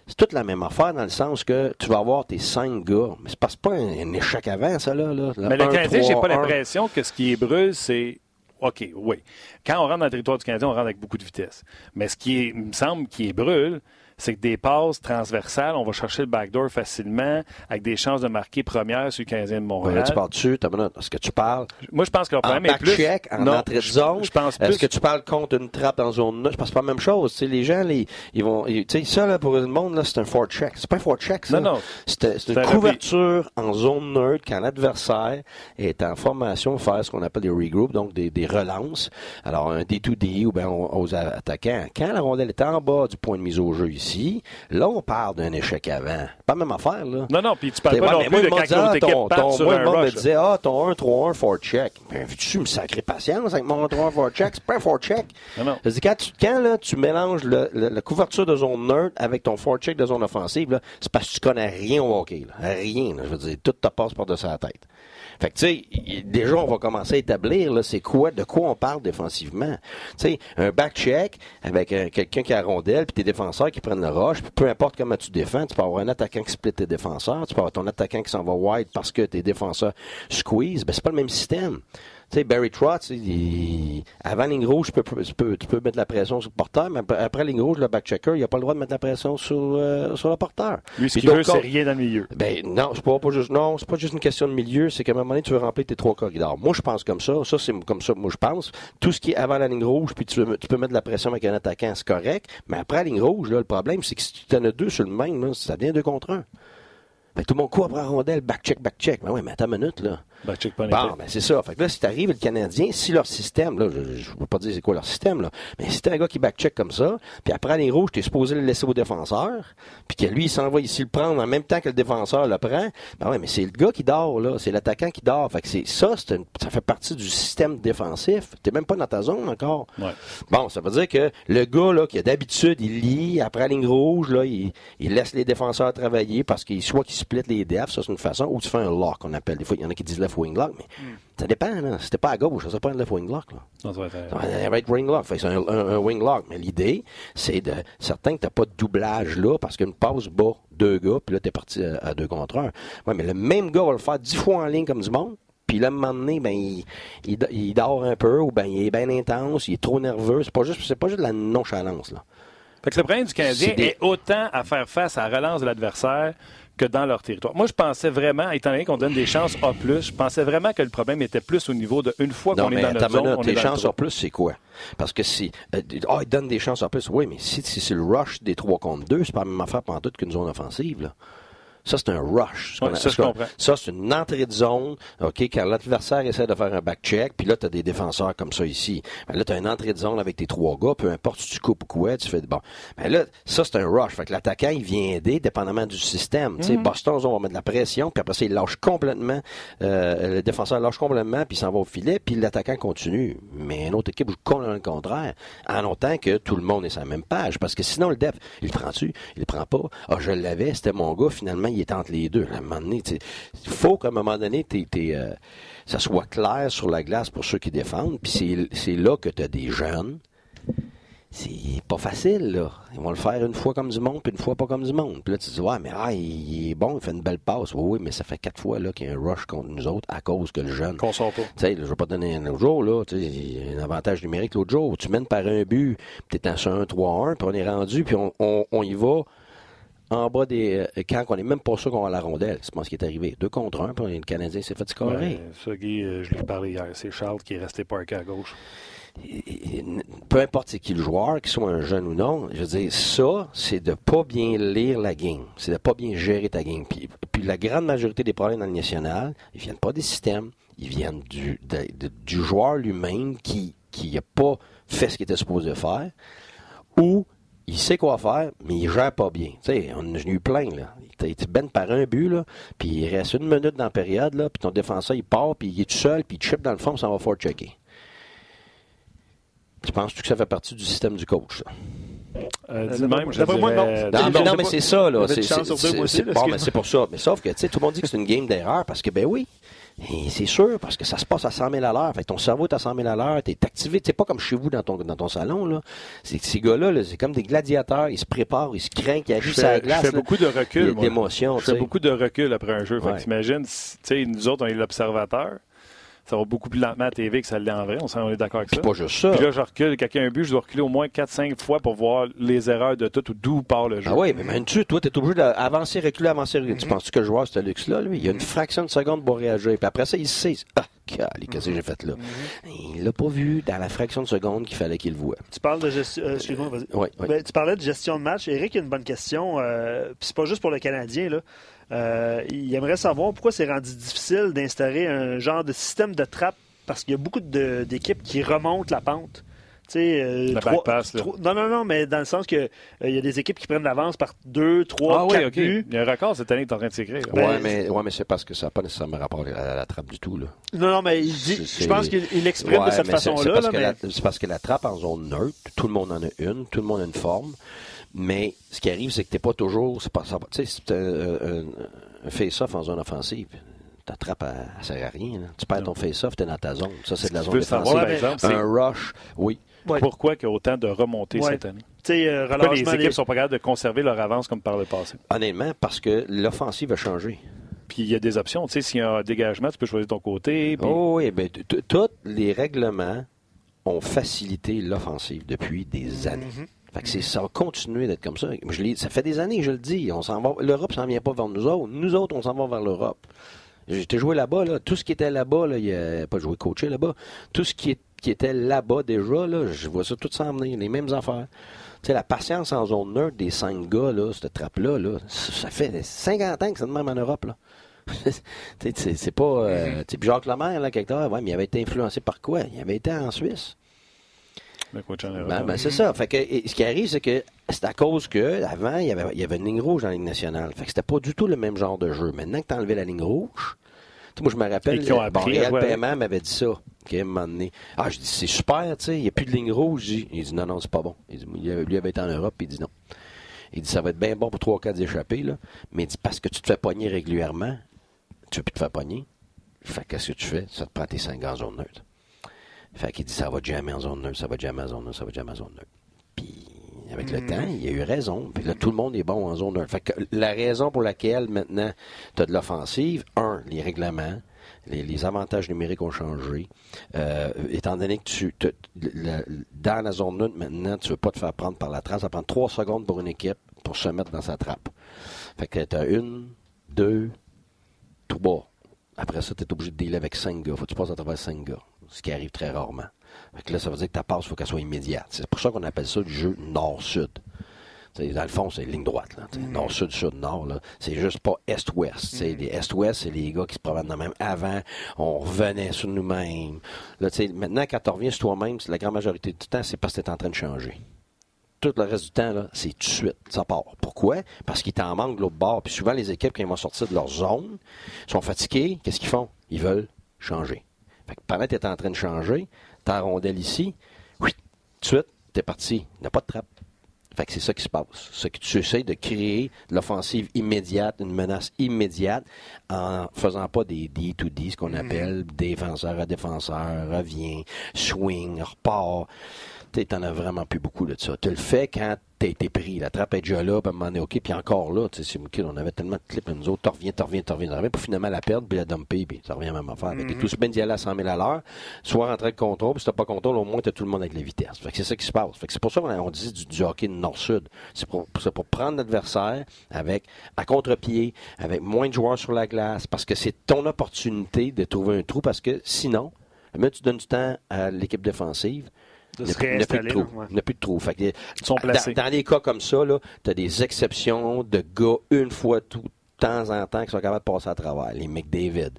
c'est toute la même affaire dans le sens que tu vas avoir tes cinq gars. Mais c'est pas, pas un, échec avant, ça, là. là. mais le Canadien, j'ai pas l'impression que ce qui est brûle, c'est OK, oui. Quand on rentre dans le territoire du Canadien, on rentre avec beaucoup de vitesse. Mais ce qui est, me semble qui est brûle, c'est que des passes transversales, on va chercher le backdoor facilement avec des chances de marquer première sur le Canadien de Montréal. Ouais, tu parles dessus, est-ce que tu parles Moi, je pense que le problème est plus... check, en entrée de zone. Je pense Est-ce que tu parles contre une trappe dans zone 9? Je pense pas la même chose. les gens, les, ils vont... Tu sais, ça, là, pour le monde, là, c'est un fort check. C'est pas un fort check, ça. Non, non. C'est une couverture en zone neutre quand l'adversaire est en formation, faire ce qu'on appelle des regroups, donc des, des relances. Alors, un D2D ou bien aux attaquants. Quand la rondelle est en bas du point de mise au jeu ici, Là, on parle d'un échec avant. Pas la même affaire, là. Non, non, puis tu parles pas non plus de quand sur moi, un rush. me disait, ah, ton 1-3-1 for check. Mais tu me sacré patience avec mon 1-3-1 for check? C'est pas un for check. Non, non. quand, tu, quand là, tu mélanges le, la couverture de zone neutre avec ton for check de zone offensive, c'est parce que tu connais rien au hockey. Rien. je veux dire, tout te passe par-dessus la tête. Fait que, tu sais, déjà, on va commencer à établir, là, c'est quoi, de quoi on parle défensivement. Tu sais, un back-check avec euh, quelqu'un qui a rondelle, puis tes défenseurs qui prennent le rush, puis peu importe comment tu défends, tu peux avoir un attaquant qui split tes défenseurs, tu peux avoir ton attaquant qui s'en va wide parce que tes défenseurs squeeze, ben c'est pas le même système. Tu sais, Barry Trotz, il, avant ligne rouge, tu peux, tu, peux, tu peux mettre la pression sur le porteur, mais après, ligne rouge, le back-checker, il n'a pas le droit de mettre la pression sur, euh, sur le porteur. Lui, ce qu'il veut, c'est rien dans le milieu. Ben, non, c'est pas, pas juste, non, c'est pas juste une question de milieu, c'est qu'à un moment donné, tu veux remplir tes trois corridors. Moi, je pense comme ça. Ça, c'est comme ça, moi, je pense. Tout ce qui est avant la ligne rouge, puis tu, tu peux mettre de la pression avec un attaquant, c'est correct. Mais après la ligne rouge, là, le problème, c'est que si tu en as deux sur le même, là, ça devient deux contre un. Ben, tout le monde court après la rondelle, back-check, back-check. Ben oui, mais attends une minute, là. Ben, bon, ben c'est ça. Fait que là, si t'arrives le Canadien, si leur système, là, je ne veux pas dire c'est quoi leur système, là, mais si t'es un gars qui backcheck comme ça, puis après les rouges, t'es supposé le laisser au défenseur, puis que lui, il s'en va ici le prendre en même temps que le défenseur le prend, ben ouais, mais c'est le gars qui dort, là. C'est l'attaquant qui dort. Fait que c'est ça, c'est ça fait partie du système défensif. T'es même pas dans ta zone encore. Ouais. Bon, ça veut dire que le gars, là, qui a d'habitude, il lit, après la ligne rouge, là, il, il laisse les défenseurs travailler parce qu'il soit qu'il split les defs, ça c'est une façon, ou tu fais un lock, on appelle. Des fois, il y en a qui disent left wing lock, mais hmm. Ça dépend, là. C'était pas à gauche, ça pas un left wing lock, là. Non, ça va être un right wing lock. c'est un, un, wing lock. Mais l'idée, c'est de, certain que t'as pas de doublage là, parce qu'une passe bas deux gars, puis là, t'es parti à, deux contre un. Ouais, mais le même gars va le faire dix fois en ligne comme du monde. Puis là, à un moment donné, ben, il, il, dort un peu, ou ben, il est bien intense, il est trop nerveux. C'est pas juste, c'est pas juste de la nonchalance, là. Fait que le problème du Canadien est, autant à faire face à la relance de l'adversaire que dans leur territoire. Moi, je pensais vraiment, étant donné qu'on donne des chances A+, je pensais vraiment que le problème était plus au niveau de une fois qu'on est dans notre zone, on est chances A+, c'est quoi? Parce que si... Euh, ah, ils donnent des chances A+, oui, mais si, si c'est le rush des 3 contre 2, c'est pas la même affaire pendant toute qu'une zone offensive, là. Ça, c'est un rush. ça, c'est une entrée de zone, OK, quand l'adversaire essaie de faire un back-check, puis là, tu as des défenseurs comme ça ici. Ben là, tu as une entrée de zone avec tes trois gars, peu importe si tu coupes ou quoi, tu fais... Bon, ben là, ça, c'est un rush. Fait que l'attaquant, il vient aider, dépendamment du système. Tu sais, mhm. Boston, on va mettre de la pression, puis après ça, il lâche complètement, euh, le défenseur lâche complètement, puis il s'en va au filet, puis l'attaquant continue. Mais une autre équipe joue complètement le contraire, en autant que tout le monde est sur la même page. Parce que sinon, le def, il le prend-tu? Il le prend pas. Ah, je l'avais, c'était mon gars, finalement, il est entre les deux. À un moment donné, il faut qu'à un moment donné, euh, ça soit clair sur la glace pour ceux qui défendent. Puis c'est là que tu as des jeunes. C'est pas facile, là. Ils vont le faire une fois comme du monde, puis une fois pas comme du monde. Puis là, tu te dis, ouais, mais ah, il, est bon, il fait une belle passe. Oui, oui, mais ça fait quatre fois là, qu'il y a un rush contre nous autres à cause que le jeune. Qu'on sort pas. Tu sais, je vais pas donner un autre jour, là. Tu sais, il y a un avantage numérique l'autre jour. Tu mènes par un but, puis t'es en 1-3-1, puis on est rendu, puis on, on y va en bas des. Euh, quand on n'est même pas sûr qu'on a la rondelle. C'est pas ce qui est arrivé. Deux contre un, puis le Canadien s'est fait scorer. ça, Guy, euh, je l'ai parlé hier. C'est Charles qui est resté parké à gauche. peu importe c'est qui le joueur, qu'il soit un jeune ou non, je veux dire, ça, c'est de pas bien lire la game. C'est de pas bien gérer ta game. Puis, puis la grande majorité des problèmes dans le national, ils viennent pas des systèmes, ils viennent du, du joueur lui-même qui qui n'a pas fait ce qu'il était supposé faire, ou il sait quoi faire, mais il gère pas bien. Tu sais, on a eu plein, là. Il été ben par un but, là, puis il reste une minute dans la période, là, puis ton défenseur, il part, puis il est tout seul, puis il chip dans le fond, ça va faire checker. Tu penses-tu que ça fait partie du système du coach, ça? Euh, euh même, non. non, mais c'est ça, là. C'est bon, mais c'est pour ça. Mais sauf que, tu sais, tout le monde dit que c'est une game d'erreur parce que, ben oui, c'est sûr, parce que ça se passe à 100 000 à l'heure. Fait ton cerveau est à 100 000 à l'heure, t'es activé. C'est pas comme chez vous dans ton, dans ton salon, là. Ces gars-là, c'est comme des gladiateurs. Ils se préparent, ils se craignent, ils arrivent à la glace. Je fais beaucoup de recul, d'émotion. Je fais beaucoup de recul après un jeu. Fait t'imagines, tu sais, nous autres, on est l'observateur ça va beaucoup plus lentement à TV que ça l'est en vrai. On, est d'accord avec ça. pas juste ça. Puis là, je recule. Quelqu'un a un but, je dois reculer au moins 4-5 fois pour voir les erreurs de tout ou d'où part le jeu. Ah oui, mais même tu, toi, tu es obligé d'avancer, reculer, avancer, reculer. Tu penses que le joueur, ce luxe-là, lui? Il y a une fraction de seconde pour réagir. Puis après ça, il sait. Ah, qu'est-ce que j'ai fait là? Mm-hmm. Il l'a pas vu dans la fraction de seconde qu'il fallait qu'il le voie. Tu parles de gestion. Euh, excuse-moi, vas-y. Oui, ben, tu parlais de gestion de match. Eric, il y a une bonne question. Euh, puis c'est pas juste pour le Canadien, là. Euh, il aimerait savoir pourquoi c'est rendu difficile d'instaurer un genre de système de trappe parce qu'il y a beaucoup d'équipes qui remontent la pente. Euh, non, non, non, mais dans le sens que euh, il y a des équipes qui prennent l'avance par deux, trois, ah, quatre oui, Il y a un record cette année qui est en train de s'écrire. Oui, ben, mais, ouais, mais c'est parce que ça n'a pas nécessairement rapport à la, trappe du tout. Là. Non, non, mais il dit, je pense qu'il exprime de cette façon-là. C'est parce, que la trappe en zone neutre, tout le monde en a une, tout le monde a une forme. Mais ce qui arrive, c'est que tu n'es pas toujours. C'est pas, c'est un, un face-off en zone offensive ta trappe, elle, sert à rien. Tu perds ton face-off, tu es dans ta zone. Ça, c'est de la zone défensive. un rush, oui. Pourquoi il y a autant de remontées cette année? Euh, Pourquoi les équipes ne sont pas capables de conserver leur avance comme par le passé? Honnêtement, parce que l'offensive a changé. Puis il y a des options. Tu sais, s'il y a un dégagement, tu peux choisir ton côté. Oh oui, bien, tous les règlements ont facilité l'offensive depuis des années. Fait que ça va continuer d'être comme ça. Je ça fait des années, je le dis. On s'en va. L'Europe s'en vient pas vers nous autres. Nous autres, on s'en va vers l'Europe. J'étais joué là-bas, là. tout ce qui était là-bas, là, il n'y a pas joué coaché là-bas, tout ce qui, était là-bas déjà, là, je vois ça tout s'en venir, les mêmes affaires. Tu sais, la patience en zone neutre des cinq gars, là, cette trappe-là, là, ça fait 50 ans que c'est de même en Europe. Là. c'est pas. Euh, mm-hmm. Jacques Lemaire, là, quelque part, ouais, mais il avait été influencé par quoi? Il avait été en Suisse. Ben, ben, c'est ça. Fait que, ce qui arrive, c'est que c'est à cause que avant il y avait, il y avait une ligne rouge dans la ligne nationale. Fait que c'était pas du tout le même genre de jeu. Maintenant que tu as enlevé la ligne rouge, moi, je me rappelle, bon, Réal Paiement m'avait dit ça, à un moment donné. Ah, je dis, c'est super, tu sais, il n'y a plus de ligne rouge. Il dit, non, non, c'est pas bon. Il dit, lui avait été en Europe, puis il dit non. Il dit, ça va être bien bon pour 3 4 échappés, là. Mais il dit, parce que tu te fais pogner régulièrement, tu veux plus te faire pogner. Fait qu'est-ce que tu fais? Ça te prend tes 5 en zone neutre. Fait qu'il dit ça va jamais en zone neutre, ça va jamais en zone neutre, ça va jamais en zone neutre. Puis avec le mhm. temps, il a eu raison. Puis là, tout le monde est bon en zone neutre. Fait que la raison pour laquelle maintenant tu as de l'offensive, un, les règlements. Les, avantages numériques ont changé. Euh, étant donné que tu dans la zone neutre maintenant, tu ne veux pas te faire prendre par la trappe. Ça prend trois secondes pour une équipe pour se mettre dans sa trappe. Fait que tu as une, deux, trois. Après ça, tu es obligé de dealer avec cinq gars. Faut que tu passes à travers cinq gars ce qui arrive très rarement. là, ça veut dire que ta passe, il faut qu'elle soit immédiate. C'est pour ça qu'on appelle ça du jeu nord-sud. Dans le fond, c'est ligne droite. Mm. Nord-sud, sud-nord. C'est juste pas est-ouest. Mm. Les est-ouest, c'est les gars qui se promènent de même. Avant, on revenait sur nous-mêmes. maintenant, quand tu reviens sur toi-même, la grande majorité du temps, c'est parce que tu es en train de changer. Tout le reste du temps, c'est tout de suite. Ça part. Pourquoi? Parce qu'ils t'en manquent de l'autre bord. Puis souvent, les équipes, quand ils vont sortir de leur zone, sont fatigués. Qu'est-ce qu'ils font? Ils veulent changer. Fait que pendant que tu es en train de changer, ta rondelle ici, oui, tout de suite, tu es parti. Il n'y a pas de trappe. Fait que c'est ça qui se passe. C'est que tu essaies de créer l'offensive immédiate, une menace immédiate, en faisant pas des D2D, ce qu'on mhm. appelle défenseur à défenseur, revient, swing, repart. Tu n'en as vraiment plus beaucoup de ça. Tu le fais quand t'as été pris. La trappe est déjà là, puis à un moment donné, OK, puis encore là, tu sais, on avait tellement de clips, nous autres, t'en reviens, t'en reviens, t'en reviens, t'en reviens, pour finalement la perdre, puis la dumper, puis ça revient à la même affaire. Mm -hmm. T'es bien d'y aller à 100 000 à l'heure, soit rentrer de contrôle, puis si t'as pas contrôle, au moins t'as tout le monde avec les vitesses. Fait que c'est ça qui se passe. Fait que c'est pour ça qu'on dit du, du hockey nord-sud. C'est pour, pour prendre l'adversaire avec, à contre-pied, avec moins de joueurs sur la glace, parce que c'est ton opportunité de trouver un trou, parce que sinon, mais tu donnes du temps à l'équipe défensive, il n'y a, plus de trou. ouais. Il n'y a plus de trou. Fait que, Ils sont placés. Dans, dans des cas comme ça, tu as des exceptions de gars une fois tout de temps en temps qui sont capables de passer à travers. Les McDavid,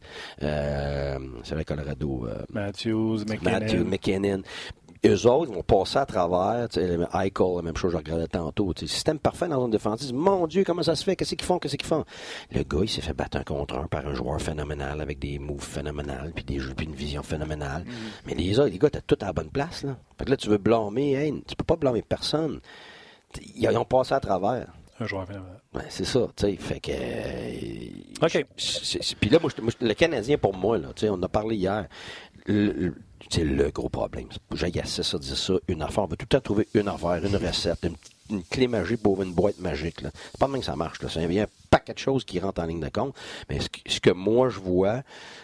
euh, c'est vrai Colorado, euh, Matthews, McKinnon. Matthew McKinnon. Eux autres, vont passer à travers. Eichel, la même chose, je regardais tantôt. tu sais, Système parfait dans une défensive. Mon Dieu, comment ça se fait? Qu'est-ce qu'ils font? Qu'est-ce qu'ils font? Le gars, il s'est fait battre un contre un par un joueur phénoménal avec des moves phénoménales, puis des jeux, puis une vision phénoménale. Mais les autres, les gars, t'as tout à la bonne place. Là. Fait que là, tu veux blâmer. Hey, tu peux pas blâmer personne. Ils ont passé à travers. Un joueur phénoménal. Ouais, c'est ça, tu sais. Fait que. euh, OK. Puis là, moi, le Canadien, pour moi, là, on en a parlé hier. Le, le- c'est le gros problème. J'agaçais ça, dire ça, une affaire. On va tout le temps trouver une affaire, une recette, une, clé magique pour une boîte magique. C'est pas même que ça marche. Là. Ça vient un paquet de choses qui rentrent en ligne de compte. Mais ce que, moi, je vois,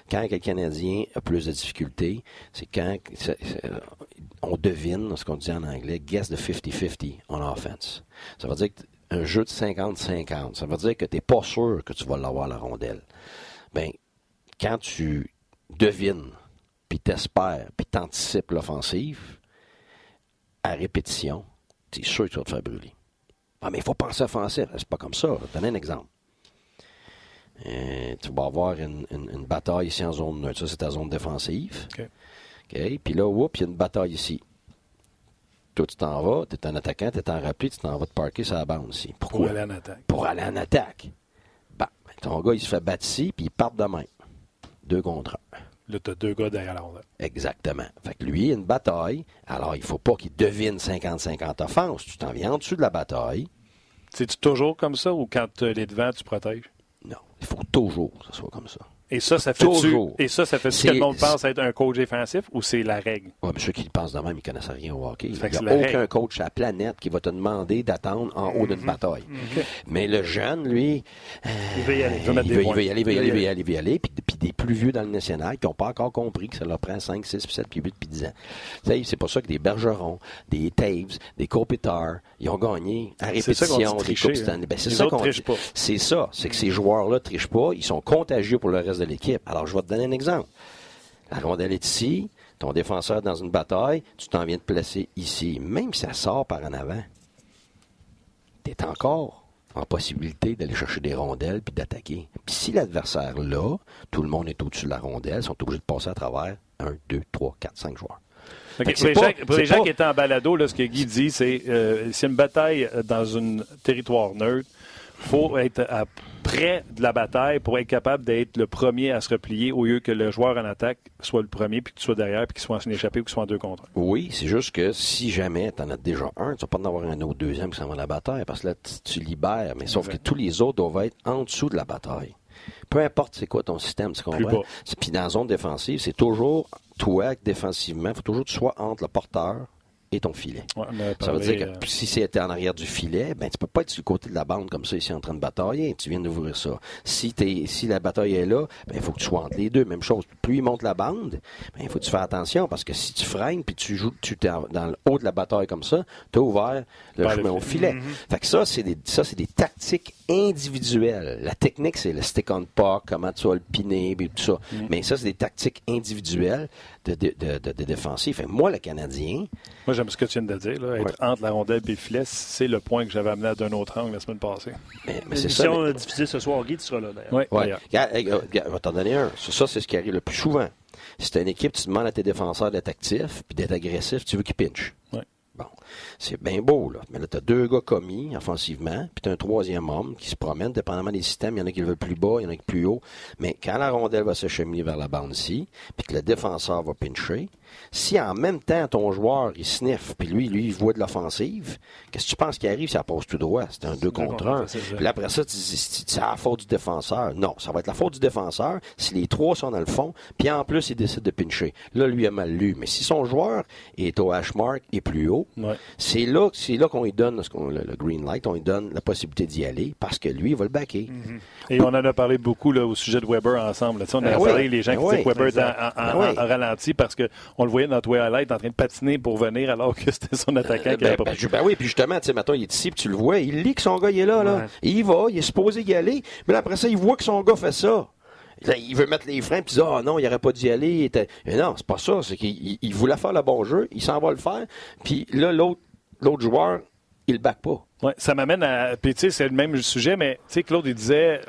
quand le Canadien a plus de difficultés, c'est quand on devine, ce qu'on dit en anglais, guess the 50-50 on offense. Ça veut dire qu'un jeu de 50-50, ça veut dire que tu n'es pas sûr que tu vas l'avoir la rondelle. Ben, quand tu devines, puis t'espères, puis t'anticipes l'offensive, à répétition, tu es sûr que tu vas te faire brûler. Ah, mais il faut penser offensif. C'est pas comme ça. Je vais te donner un exemple. Euh, tu vas avoir une, une- une bataille ici en zone neutre. Ça, c'est ta zone défensive. OK. OK. Puis là, oups, il y a une bataille ici. Toi, tu t'en vas, tu es un attaquant, tu es en rappelé, tu t'en vas te parker sur la bande ici. Pour Pourquoi? aller en attaque. Pour aller en attaque. Bah, ton gars, il se fait battre ici, puis il part de même. Deux contre un. Là, tu as deux gars derrière la rondelle. Exactement. Fait que lui, il a une bataille. Alors, il faut pas qu'il devine 50-50 offense. Tu t'en viens en dessous de la bataille. C'est-tu toujours comme ça ou quand tu les devant, tu protèges? Non. Il faut toujours que ce soit comme ça. Et ça, ça fait Toujours. Et ça, ça fait que le monde pense être un coach défensif ou c'est la règle? Ouais, mais ceux qui pensent de même, ils connaissent rien au hockey. Il n'y a aucun règle. coach à la planète qui va te demander d'attendre en haut Mhm. d'une bataille. Mais le jeune, lui, Il veut y aller. Il veut il mettre veut, y aller, il veut y aller, il veut y aller, il veut y aller. Puis, puis des plus vieux dans le national qui n'ont pas encore compris que ça leur prend 5, 6, puis 7, puis 8, puis 10 ans. Tu sais, C'est pour ça que des Bergerons, des Taves, des Kopitar, ils ont gagné à répétition des Coupes hein. Stanley. Ben, c'est ça qu'on trichent dit. pas. C'est ça. C'est que ces joueurs-là trichent pas. Ils sont contagieux pour le reste de l'équipe. Alors, je vais te donner un exemple. La rondelle est ici. Ton défenseur est dans une bataille. Tu t'en viens de placer ici. Même si ça sort par en avant, tu es encore en possibilité d'aller chercher des rondelles puis d'attaquer. Puis si l'adversaire là, tout le monde est au-dessus de la rondelle, ils sont obligés de passer à travers un, deux, trois, quatre, cinq joueurs. OK. Fait que Pour les, c'est gens, pas- pour les c'est gens pas- qui étaient en balado, là, ce que Guy dit, c'est euh, c'est une bataille dans un territoire neutre. Faut être à- près de la bataille pour être capable d'être le premier à se replier au lieu que le joueur en attaque soit le premier, puis que tu sois derrière, puis qu'il soit en échappé ou qu'il soit en deux contre un. Oui, c'est juste que si jamais tu en as déjà un, tu vas pas en avoir un autre deuxième qui s'en va à la bataille, parce que là, tu, tu libères. Mais sauf que tous les autres doivent être en dessous de la bataille. Peu importe c'est quoi ton système, tu comprends? Puis dans la zone défensive, c'est toujours, toi, défensivement, il faut toujours que tu sois entre le porteur et ton filet. Ouais, Ça veut dire que euh, si c'était en arrière du filet, ben tu peux pas être sur le côté de la bande comme ça ici en train de batailler. Tu viens d'ouvrir ça. Si t'es, si la bataille est là, ben il faut que tu sois entre les deux. Même chose. Plus il monte la bande, ben il faut que tu fasses attention parce que si tu freines puis tu joues, tu t'es en- dans le haut de la bataille comme ça, t'as ouvert le chemin au filet. filet. Fait que ça c'est des, ça c'est des tactiques individuelles. La technique c'est le stick on puck, comment tu vas le piner, puis tout ça. Mais ça c'est des tactiques individuelles de, de, de, défensif. Fait que moi le Canadien, Moi, j'aime ce que tu viens de dire. Là, être Ouais. entre la rondelle et le filet, c'est le point que j'avais amené d'un autre angle la semaine passée. mais, mais c'est ça. L'émission mais- diffusée ce soir, Guy, tu seras là d'ailleurs. Ouais, Ouais. vais t'en donner un. Ça, ça, c'est ce qui arrive le plus souvent. Si t'as une équipe, tu demandes à tes défenseurs d'être actifs, puis d'être agressifs, tu veux qu'ils pinchent. Ouais. Bon. C'est bien beau, là. Mais là, t'as deux gars commis offensivement, puis t'as un troisième homme qui se promène, dépendamment des systèmes. Il y en a qui le veulent plus bas, il y en a qui plus haut. Mais quand la rondelle va se cheminer vers la bande ici, puis que le défenseur va pincher, si en même temps ton joueur il sniffe, puis lui, lui, il voit de l'offensive, qu'est-ce que tu penses qui arrive? Ça passe tout droit. C'est un deux contre contre un. un, c'est ça. Puis là, après ça, tu dis, c'est la faute du défenseur. Non, ça va être la faute du défenseur si les trois sont dans le fond, puis en plus, il décide de pincher. Là, lui a mal lu. Mais si son joueur est au hash mark et plus haut, C'est là, c'est là qu'on lui donne le, green light, on lui donne la possibilité d'y aller parce que lui, il va le backer. Mm-hmm. Et on en a parlé beaucoup là, au sujet de Weber ensemble. on a ben parlé les gens qui ben disaient que Weber en, ben ralenti parce qu'on le voyait dans Twilight en train de patiner pour venir alors que c'était son attaquant qui ben, pas ben, oui, puis justement, tu sais, maintenant, il est ici, puis tu le vois, il lit que son gars, il est là, là. il va, il est supposé y aller, mais après ça, il voit que son gars fait ça. il veut mettre les freins, puis il dit Ah non, il n'aurait pas dû y aller. Était... Mais non, c'est pas ça. C'est qu'il voulait faire le bon jeu, il s'en va le faire. Puis là, l'autre, l'autre joueur, il le back pas. Ouais, ça m'amène à. Puis, tu sais, c'est le même sujet, mais, tu sais, Claude, il disait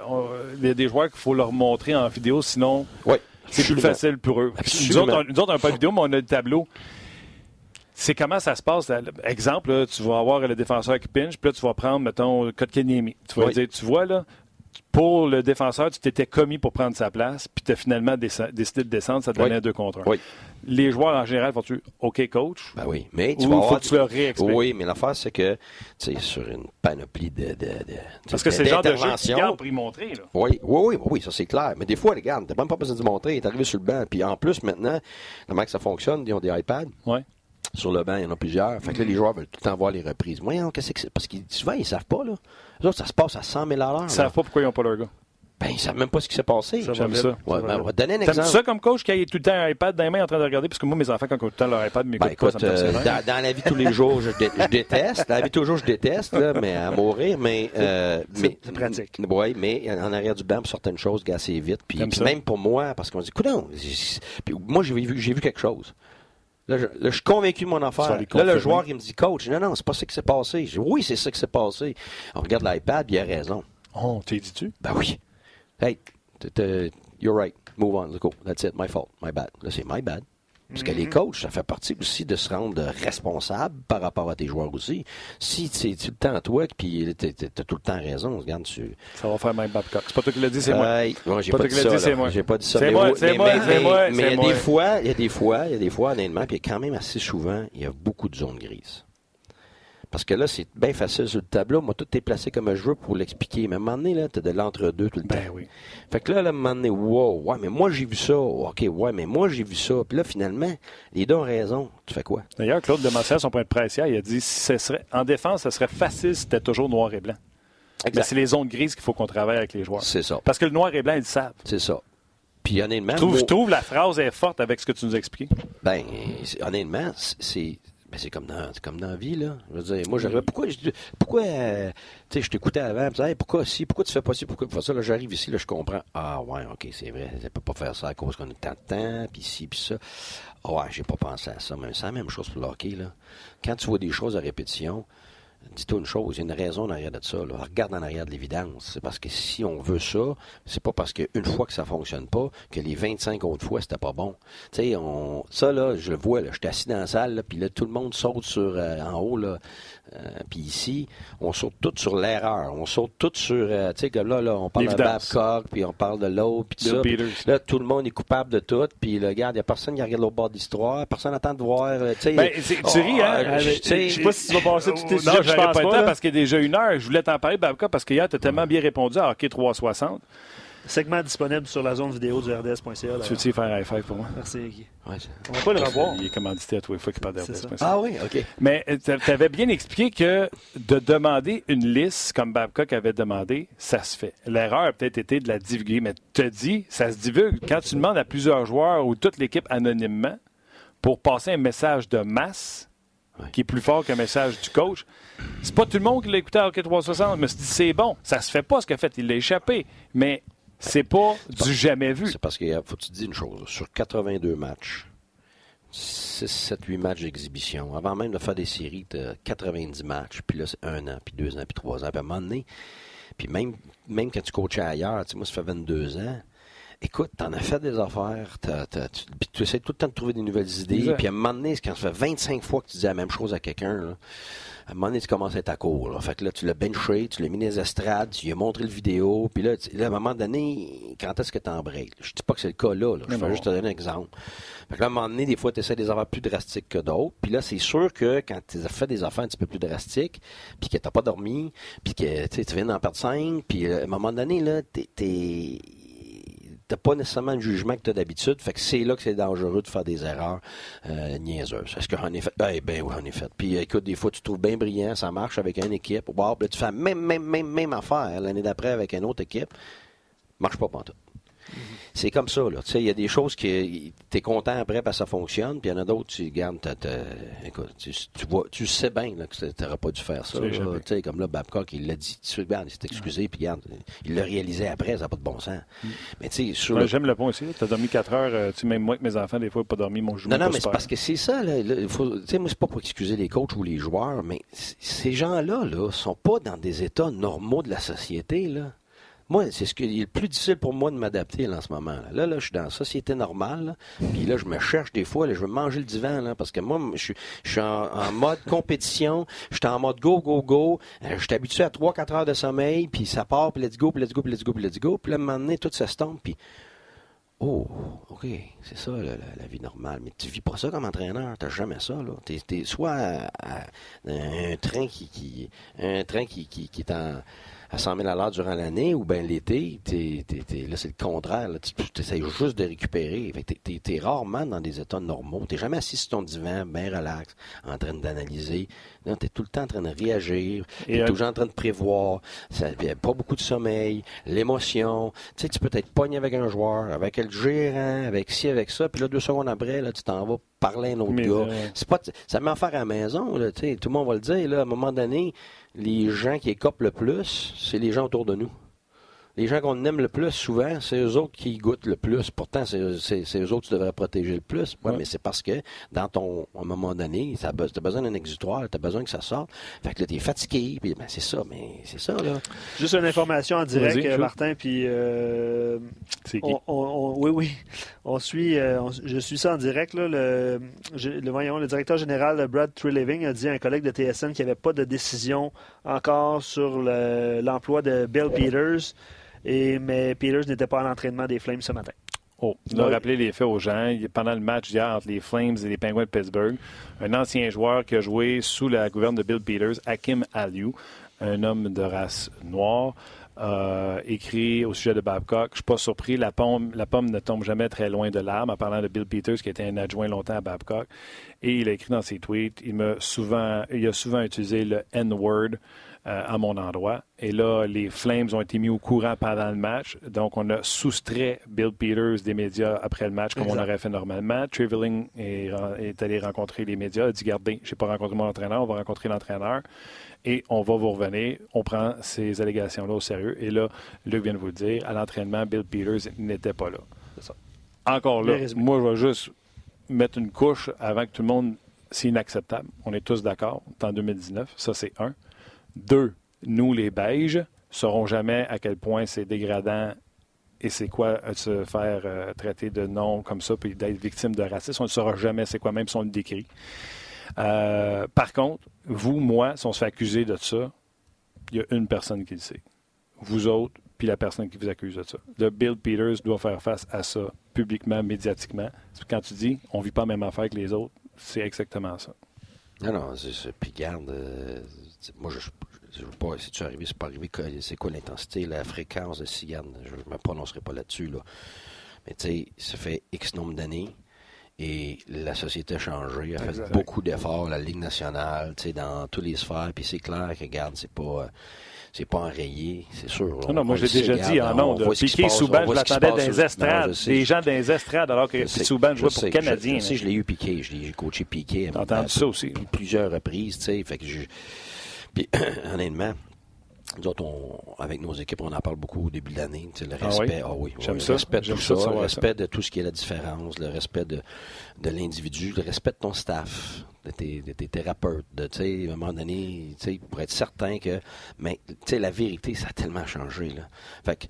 il y a des joueurs qu'il faut leur montrer en vidéo, sinon. C'est plus facile pour eux. Nous autres, on, n'a pas de vidéo, mais on a le tableau. C'est comment ça se passe. Exemple, tu vas avoir le défenseur qui pinche, puis là, tu vas prendre, mettons, Kotkaniemi. Tu vas dire, tu vois, là, pour le défenseur, tu t'étais commis pour prendre sa place, puis tu as finalement décidé de descendre, ça te donnait un 2 contre 1. Les joueurs en général font-tu OK, coach? Ben oui, mais tu vas faut que tu leur réexpliques? Oui, mais l'affaire, c'est que, tu sais, sur une panoplie de. de, Parce que c'est le genre de jeu qui pour y montrer. Là. Oui, oui, oui, oui, ça c'est clair. Mais des fois, regarde, t'as même pas besoin de montrer, est arrivé sur le banc. Puis en plus, maintenant, comment que ça fonctionne, ils ont des iPads. Oui sur le banc, il y en a plusieurs. Fait que là, les joueurs veulent tout le temps voir les reprises. Voyons, qu'est-ce que c'est? Parce que souvent, ils ne savent pas, là. Autres, ça se passe à 100 000 à l'heure. Ils ne savent pas pourquoi ils n'ont pas leur gars. Ben, ils ne savent même pas ce qui s'est passé. J'aime ça. Ouais, ben, on va donner un exemple. ça comme coach qui a tout le temps un iPad dans les mains en train de regarder? Parce que moi, mes enfants, quand ils ont tout le temps leur iPad, mais ben, écoute, pas, ça me euh, dans, dans, la vie tous les jours, je, déteste. Dans la vie de tous les jours, je déteste, là, mais à mourir. Mais, euh, mais c'est pratique. Oui, mais en arrière du banc, pour certaines choses, assez vite. Puis, même pour moi, parce qu'on dit, écoute, moi, j'ai vu, vu quelque chose. Là je, suis convaincu de mon affaire. Là, le joueur, il me dit, coach, non, non, c'est pas ça qui s'est passé. Je dis, oui, c'est ça qui s'est passé. On regarde l'iPad, il a raison. Oh, t'es dit-tu? Ben oui. Hey, you're right. Move on, let's go. That's it, my fault, my bad. Là, c'est my bad. Parce que les mhm. coachs, ça fait partie aussi de se rendre responsable par rapport à tes joueurs aussi. Si c'est tout le temps à toi, puis tu as tout le temps raison, regarde, tu... Ça va faire même Babcock. C'est pas toi qui l'as dit, c'est moi. moi j'ai pas, dit ça. C'est moi. J'ai pas dit ça. C'est moi, c'est moi, c'est moi. Mais il y a des fois, il y a des fois, il y a des fois, honnêtement, puis quand même assez souvent, il y a beaucoup de zones grises. Parce que là, c'est bien facile sur le tableau. Moi, tout est placé comme je veux pour l'expliquer. Mais à un moment donné, là, t'as de l'entre-deux tout le ben temps. Oui. Fait que là, à un moment donné, wow, ouais, mais moi, j'ai vu ça. OK, ouais, mais moi, j'ai vu ça. Puis là, finalement, les deux ont raison. Tu fais quoi? D'ailleurs, Claude Demassière, son point de presse il a dit si ce serait, en défense, ce serait facile si c'était toujours noir et blanc. Mais c'est les zones grises qu'il faut qu'on travaille avec les joueurs. C'est ça. Parce que le noir et blanc, ils le savent. C'est ça. Puis honnêtement. Je trouve, la phrase est forte avec ce que tu nous expliques. Ben, honnêtement, c'est ben, c'est comme dans comme dans la vie, là. Je veux dire, moi, j'arrive. Pourquoi, pourquoi euh, tu sais, je t'écoutais avant, disais, pourquoi si, pourquoi tu fais pas ci, pourquoi tu fais ça? Là, j'arrive ici, là, je comprends. Ah, ouais, OK, c'est vrai. Je peux pas faire ça à cause qu'on a tant de temps, puis ci, puis ça. Ah, ouais, j'ai pas pensé à ça. Mais c'est la même chose pour le hockey, là. Quand tu vois des choses à répétition, dis-toi une chose, il y a une raison en arrière de ça. Regarde en arrière de l'évidence. C'est parce que si on veut ça, c'est pas parce qu'une fois que ça fonctionne pas, que les 25 autres fois, c'était pas bon. Tu sais, on... ça, là, je le vois, là, je suis assis dans la salle, puis là, tout le monde saute sur, euh, en haut, là, euh, puis ici, on saute tout sur l'erreur. On saute tout sur, euh, tu sais, comme là, là, on parle de Babcock, puis on parle de l'autre, puis tout ça. là, tout le monde est coupable de tout, puis le gars, il n'y a personne qui regarde l'autre bord d'histoire, personne n'attend de voir, tu sais. Ben, tu ris, hein? Ah, je sais pas si tu vas passer tout tes sujets, je pense pas, pas parce qu'il y a déjà une heure. Je voulais t'en parler, Babcock, parce qu'hier, tu as tellement bien répondu à Hockey 360. Segment disponible sur la zone vidéo du RDS.ca. Tu veux-tu faire un high five pour moi? Merci, Guy. Ouais, on va pas le revoir. Il est commandité à tous les fois qu'il parle de RDS.ca. Ah oui, OK. Mais euh, tu avais bien expliqué que de demander une liste comme Babcock avait demandé, ça se fait. L'erreur a peut-être été de la divulguer, mais tu te dis, ça se divulgue. Quand tu demandes à plusieurs joueurs ou toute l'équipe anonymement pour passer un message de masse, qui est plus fort qu'un message du coach. C'est pas tout le monde qui l'a écouté à Hockey 360, mais c'est bon. Ça se fait pas ce qu'il a fait. Il l'a échappé. Mais c'est pas du jamais vu. C'est parce qu'il faut que tu te dis une chose. Sur 82 matchs, 6, 7, 8 matchs d'exhibition, avant même de faire des séries, de 90 matchs, puis là, c'est un an, puis deux ans, puis trois ans. Puis à un moment donné, puis même, même quand tu coachais ailleurs, tu sais, moi, ça fait 22 ans, écoute, t'en as fait des affaires, tu, essaies tout le temps de trouver des nouvelles idées, puis à un moment donné, quand ça fait 25 fois que tu dis la même chose à quelqu'un, à un moment donné, tu commences à être à court. Là. Fait que là, tu l'as benché, tu l'as mis dans les estrades, tu lui as montré le vidéo, puis là, à un moment donné, quand est-ce que tu en break? Je dis pas que c'est le cas là, je vais juste te donner un exemple. Fait que là, à un moment donné, des fois, tu essaies des affaires plus drastiques que d'autres, puis là, c'est sûr que quand tu as fait des affaires un petit peu plus drastiques, puis que t'as pas dormi, puis que tu viens d'en perdre cinq, puis euh, à un moment donné, là, t'es n'as pas nécessairement le jugement que tu as d'habitude. Fait que c'est là que c'est dangereux de faire des erreurs euh, niaiseuses. Est-ce j'en ai fait? Eh ben oui, j'en ai fait. Puis écoute, des fois, tu trouves bien brillant, ça marche avec une équipe. Wow, tu fais même, même, même, même affaire l'année d'après avec une autre équipe. Marche pas tout. C'est comme ça, là. Tu sais, il y a des choses qui, tu es content après parce que ça fonctionne, puis il y en a d'autres, tu gardes, écoute, tu, vois, tu sais bien que tu n'aurais pas dû faire ça. Tu sais, comme là, Babcock, il l'a dit, tu il s'est excusé, puis garde, il l'a réalisé après, ça n'a pas de bon sens. Mm. Mais tu sais, J'aime le point aussi. Tu as dormi 4 heures, euh, tu sais, même moi que mes enfants, des fois, pas dormi, mon jour. Non, non, mais c'est parce que c'est ça, là. tu sais, moi, c'est pas pour excuser les coachs ou les joueurs, mais ces gens-là, là, sont pas dans des états normaux de la société, là. Moi, c'est ce qui est le plus difficile pour moi de m'adapter en ce moment. Là. là, je suis dans la société normale. Puis là, je me cherche des fois. Là, je veux manger le divan. Là, parce que moi, je, suis en, mode compétition. Je suis en mode go, go, go. Euh, je suis habitué à 3-4 heures de sommeil. Puis ça part. Puis let's go, puis let's go, puis let's go, puis let's go. Puis là, à un moment donné, tout ça se tombe. Puis Oh, OK, c'est ça la, vie normale. Mais tu vis pas ça comme entraîneur, t'as jamais ça. Là. T'es, soit un train qui, un train qui est en à 100 000 à l'heure durant l'année, ou bien l'été, là, c'est le contraire. tu essaies juste de récupérer. Tu es, rarement dans des états normaux. Tu jamais assis sur ton divan, bien relax, en train d'analyser. Tu es tout le temps en train de réagir. Tu es euh, toujours en train de prévoir. Ça, pas beaucoup de sommeil, l'émotion. Tu sais, tu peux être pogné avec un joueur, avec le gérant, avec ci, avec ça. Puis là, deux secondes après, là, tu t'en vas parler à un autre gars. C'est pas, ça met faire à la maison. Là, tout le monde va le dire. Là, à un moment donné, les gens qui écopent le plus, c'est les gens autour de nous les gens qu'on aime le plus souvent, c'est eux autres qui goûtent le plus. Pourtant, c'est eux autres que tu devrais protéger le plus. Ouais, Mais c'est parce que dans ton à un moment donné, tu as besoin d'un exutoire, tu as besoin que ça sorte. Fait que là, tu es fatigué, puis ben, c'est ça, mais c'est ça, là. Juste une information en direct, Martin, puis euh, oui, oui. On suit euh, je suis ça en direct. Là, le, le, voyons, le directeur général Brad Treliving a dit à un collègue de TSN qu'il n'y avait pas de décision encore sur l'emploi de Bill Peters. Et, mais Peters n'était pas à l'entraînement des Flames ce matin. Oh, il a rappelé les faits aux gens. Pendant le match d'hier entre les Flames et les Penguins de Pittsburgh, un ancien joueur qui a joué sous la gouverne de Bill Peters, Hakim Aliou, un homme de race noire, euh, écrit au sujet de Babcock. Je ne suis pas surpris, la pomme, la pomme ne tombe jamais très loin de l'arbre, en parlant de Bill Peters, qui était un adjoint longtemps à Babcock. Et il a écrit dans ses tweets, il, souvent, il a souvent utilisé le N-word. Euh, à mon endroit. Et là, les Flames ont été mis au courant pendant le match. Donc, on a soustrait Bill Peters des médias après le match, comme on aurait fait normalement. Triveling est, est, allé rencontrer les médias. Il a dit Gardez, je n'ai pas rencontré mon entraîneur, on va rencontrer l'entraîneur. Et on va vous revenir. On prend ces allégations-là au sérieux. Et là, Luc vient de vous le dire à l'entraînement, Bill Peters n'était pas là. Ça. Encore là, moi, je vais juste mettre une couche avant que tout le monde. C'est inacceptable. On est tous d'accord. en 2019. Ça, c'est un. Deux, nous, les beiges, saurons jamais à quel point c'est dégradant et c'est quoi euh, se faire euh, traiter de nom comme ça puis d'être victime de racisme. On ne saura jamais c'est quoi, même si on le décrit. Euh, par contre, vous, moi, si on se fait accuser de ça, il y a une personne qui le sait. Vous autres, puis la personne qui vous accuse de ça. Le Bill Peters doit faire face à ça publiquement, médiatiquement. Quand tu dis on vit pas la même affaire que les autres, c'est exactement ça. Non, non, c'est Puis garde, moi, je ne veux pas, si tu arrives, c'est pas arrivé, c'est quoi l'intensité, la fréquence de cigane, je ne me prononcerai pas là-dessus, là. Mais tu sais, ça fait X nombre d'années et la société a changé, a fait beaucoup d'efforts, la Ligue nationale, tu sais, dans tous les sphères, puis c'est clair que, regarde, c'est pas c'est pas enrayé, c'est sûr. Non, non, moi j'ai déjà dit en nom de Piqué Souban, je l'attendais dans les estrades. Des gens dans les estrades alors que Souban jouait pour le Canadien. Je, sais, je l'ai eu Piqué, j'ai coaché Piqué. Ça aussi? Plusieurs reprises, tu sais, fait que je puis, honnêtement, nous autres, avec nos équipes, on en parle beaucoup au début de l'année. Le ah respect, ah oui, le respect de tout ça, le respect de tout ce qui est la différence, le respect de, de l'individu, le respect de ton staff, de tes, de tes thérapeutes, de, à un moment donné, pour être certain que, mais, la vérité, ça a tellement changé, là. Fait que,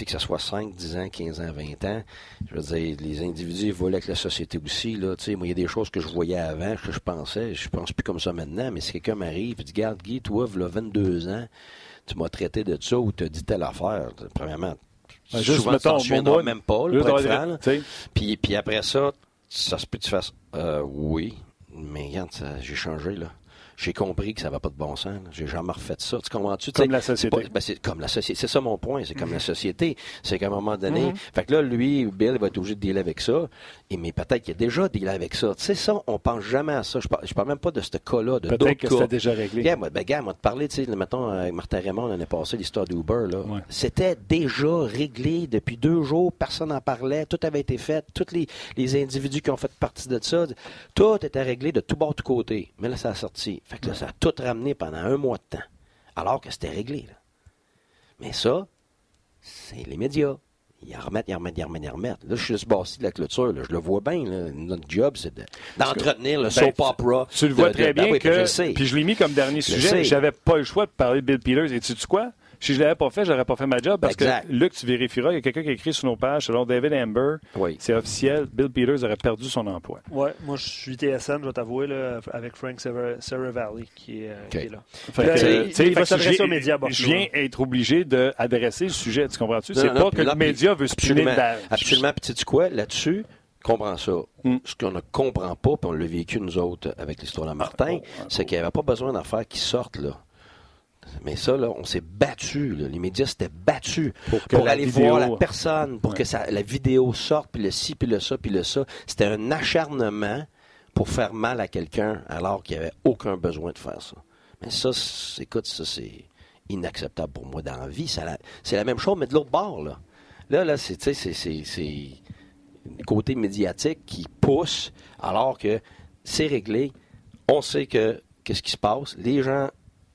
que ce soit 5, 10 ans, 15 ans, 20 ans, je veux dire, les individus évoluent avec la société aussi. Là, moi, il y a des choses que je voyais avant, que je pensais, je pense plus comme ça maintenant, mais si quelqu'un m'arrive et dit, garde, Guy, toi, il 22 ans, tu m'as traité de ça ou tu as dit telle affaire, premièrement, ben, juste souvent, mettons, même pas, le puis, puis après ça, ça se peut que tu fasses, euh, oui, mais regarde, j'ai changé, là j'ai compris que ça va pas de bon sens. J'ai jamais refait ça. Tu comprends-tu? Comme la société. Ben, c'est comme la société. C'est ça mon point. C'est comme la société. C'est qu'à un moment donné, fait que là, lui, Bill, il va être obligé de dealer avec ça. Et mais peut-être qu'il a déjà dealé avec ça. Tu sais ça, on pense jamais à ça. Je parle, parle même pas de ce cas-là, de Peut-être que c'est déjà réglé. Yeah, moi, ben, gars, moi, te parler, tu sais, mettons, avec Martin Raymond, on a passé l'histoire d'Uber, là. C'était déjà réglé depuis deux jours. Personne n'en parlait. Tout avait été fait. Tous les, les individus qui ont fait partie de ça, tout était réglé de tout bord, de tout côté. Mais là, ça a sorti. Fait que là, ça a tout ramené pendant un mois de temps. Alors que c'était réglé. Mais ça, c'est les médias. Ils en remettent, ils en remettent, ils en remettent, ils en remettent. Là, je suis bâti de la clôture. Je le vois bien. Notre job, c'est d'entretenir le ben, soap opera. Tu le vois très bien ben que. Puis je l'ai mis comme dernier sujet. J'avais pas le choix de parler de Bill Peters. Et tu sais quoi? Si je ne l'avais pas fait, je n'aurais pas fait ma job parce que Luc, tu vérifieras, il y a quelqu'un qui a écrit sur nos pages, selon David Amber, c'est officiel, Bill Peters aurait perdu son emploi. Oui, moi je suis TSN, je vais t'avouer, avec Frank Valley qui, est, qui est là. il va s'adresser aux médias. Je viens être obligé d'adresser le sujet, tu comprends-tu? C'est pas que le média veut spinner Absolument, puis tu quoi, là-dessus, comprends ça. Hmm. Ce qu'on ne comprend pas, puis on l'a vécu nous autres avec l'histoire de Martin, ah, c'est qu'il n'y avait pas besoin d'affaires qui sortent là. Mais ça, là, on s'est battu. Les médias s'étaient battus pour, aller voir la personne, pour que la vidéo sorte, puis le ci, puis le ça, puis le ça. C'était un acharnement pour faire mal à quelqu'un alors qu'il n'y avait aucun besoin de faire ça. Mais ça, écoute, ça, c'est inacceptable pour moi dans la vie. C'est la même chose, mais de l'autre bord, là. Là, là, c'est, le côté médiatique qui pousse alors que c'est réglé. On sait que qu'est-ce qui se passe. Les gens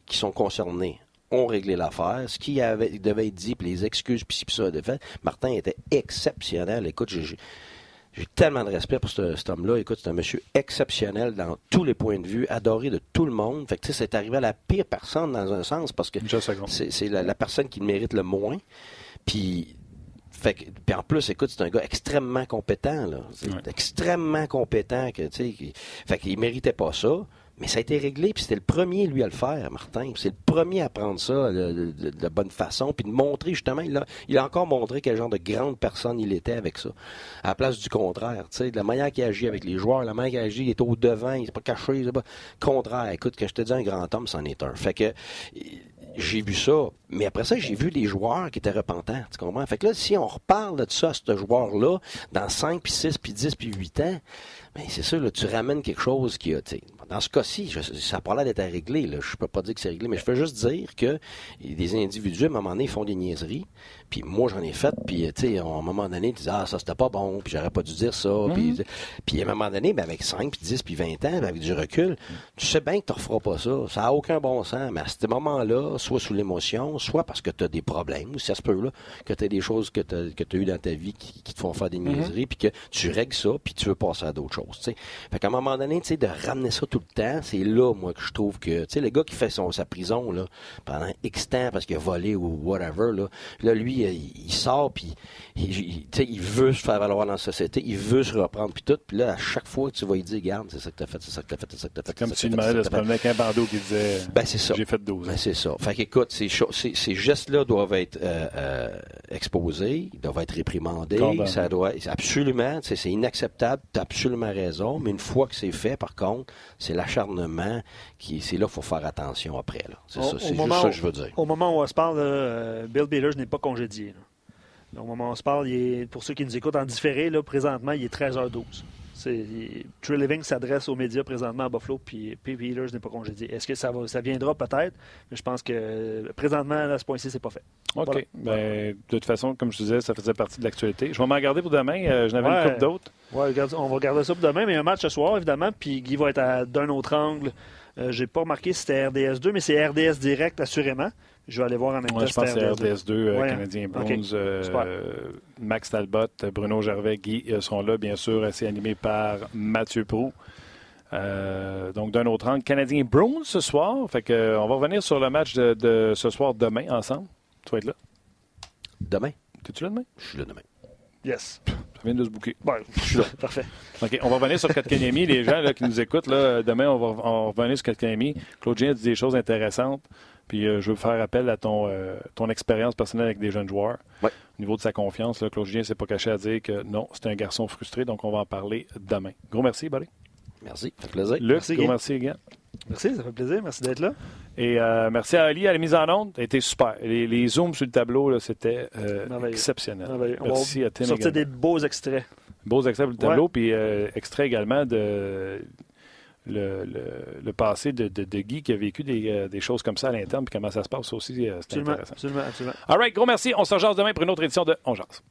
qui sont concernés ont réglé l'affaire. Ce qui avait, devait être dit, puis les excuses, puis puis ça, de fait. Martin était exceptionnel. Écoute, j'ai tellement de respect pour cet homme-là. Écoute, c'est un monsieur exceptionnel dans tous les points de vue, adoré de tout le monde. Fait que, tu sais, c'est arrivé à la pire personne dans un sens parce que c'est la, personne qui le mérite le moins. Puis, fait que, puis en plus, écoute, c'est un gars extrêmement compétent, là. Extrêmement compétent que, tu sais, fait qu'il méritait pas ça. Mais ça a été réglé, puis c'était le premier, lui, à le faire, Martin. C'est le premier à prendre ça de, de, bonne façon, puis de montrer, justement, il a, il a encore montré quel genre de grande personne il était avec ça. À la place du contraire, tu sais, de la manière qu'il agit avec les joueurs, la manière qu'il agit, il est au devant, il n'est pas caché, il est pas... Contraire, écoute, que je te dis, un grand homme, c'en est un. Fait que j'ai vu ça. Mais après ça, j'ai vu les joueurs qui étaient repentants. Tu comprends? Fait que là, si on reparle de ça ce joueur-là, dans 5, puis 6, puis 10, puis 8 ans, ben c'est sûr, là, tu ramènes quelque chose qui a, dans ce cas-ci, ça n'a pas l'air d'être réglé. Là. Je peux pas dire que c'est réglé, mais je peux juste dire que des individus, à un moment donné, font des niaiseries. Puis moi, j'en ai fait. Puis, tu sais, à un moment donné, tu dis, ah, ça, c'était pas bon. Puis, j'aurais pas dû dire ça. Mhm. Puis, à un moment donné, ben, avec 5, puis 10, puis 20 ans, ben, avec du recul, tu sais bien que tu ne referas pas ça. Ça n'a aucun bon sens. Mais à ce moment-là, soit sous l'émotion, soit parce que tu as des problèmes, ou ça se peut, là, que tu as des choses que tu as, eues dans ta vie qui, te font faire des mhm. niaiseries, puis que tu règles ça, puis tu veux passer à d'autres choses. T'sais. Fait qu'à un moment donné, tu sais, de ramener ça tout le temps, c'est là, moi, que je trouve que, tu sais, le gars qui fait son, sa prison, là, pendant X temps parce qu'il a volé ou whatever, là, là lui, il sort puis il, veut se faire valoir dans la société, il veut se reprendre, puis tout. Puis là, à chaque fois que tu vas lui dire, garde, c'est ça que tu as fait, c'est ça que tu as fait, c'est ça que tu as fait. Comme si tu demandais de se promener avec un bandeau qui disait, ben, c'est ça. j'ai fait 12 ben, c'est ça. Fait qu'écoute, ces, ces, gestes-là doivent être euh, euh, exposés, ils doivent être réprimandés, ça doit, absolument, c'est inacceptable, tu as absolument raison, mais une fois que c'est fait, par contre, c'est l'acharnement qui, c'est là qu'il faut faire attention après. C'est ça, c'est juste ça que je veux dire. Au moment où on se parle, euh, Bill Baylor n'est pas congédié. Donc, au moment où on se parle, pour ceux qui nous écoutent en différé, là, présentement, il est 13h12. True Living s'adresse aux médias présentement à Buffalo, puis P. Peters n'est pas congédié. Est-ce que ça, va, ça viendra peut-être? Mais je pense que présentement, à ce point-ci, c'est pas fait. OK. Ben, de toute façon, comme je disais, ça faisait partie de l'actualité. Je vais m'en regarder pour demain. Euh, je n'avais une coupe d'autres. Ouais, on va regarder ça pour demain, mais un match ce soir, évidemment, puis Guy va être d'un autre angle. Euh, j'ai pas remarqué si c'était RDS 2, mais c'est RDS direct, assurément. Je vais aller voir en même temps. je pense que c'est RDS2, euh, Canadien Bronze. Euh, Max Talbot, Bruno Gervais, Guy euh, sont là, bien sûr. C'est animé par Mathieu Prou. donc, d'un autre angle, Canadien Bronze ce soir. Fait que, on va revenir sur le match de, ce soir demain ensemble. Tu vas être là? Demain? Es-tu là demain? Je suis là demain. Yes. Ça vient de se bouquer. je suis là. Parfait. OK. On va revenir sur Katkaniemi. Les gens qui nous écoutent, là, demain, on va, on va revenir sur Katkaniemi. Claudien a dit des choses intéressantes. Puis euh, je veux faire appel à ton, euh, ton expérience personnelle avec des jeunes joueurs. Au niveau de sa confiance, là, Claude Julien s'est pas caché à dire que non, c'est un garçon frustré, donc on va en parler demain. Gros merci, Barry. Merci, ça fait plaisir. Luc, merci, gros merci, Merci, ça fait plaisir. Merci d'être là. Et euh, merci à Ali à la mise en onde. Ça a été super. Les, zooms sur le tableau, c'était euh, exceptionnel. Merci à Tim. Sortir des beaux extraits. Beaux extraits sur le tableau, puis euh, extraits également de le, le, passé de, de, Guy qui a vécu des, des, choses comme ça à l'interne, puis comment ça se passe aussi. c'est intéressant. Absolument, absolument. All right, gros merci. On se rejoint demain pour une autre édition de On Jase.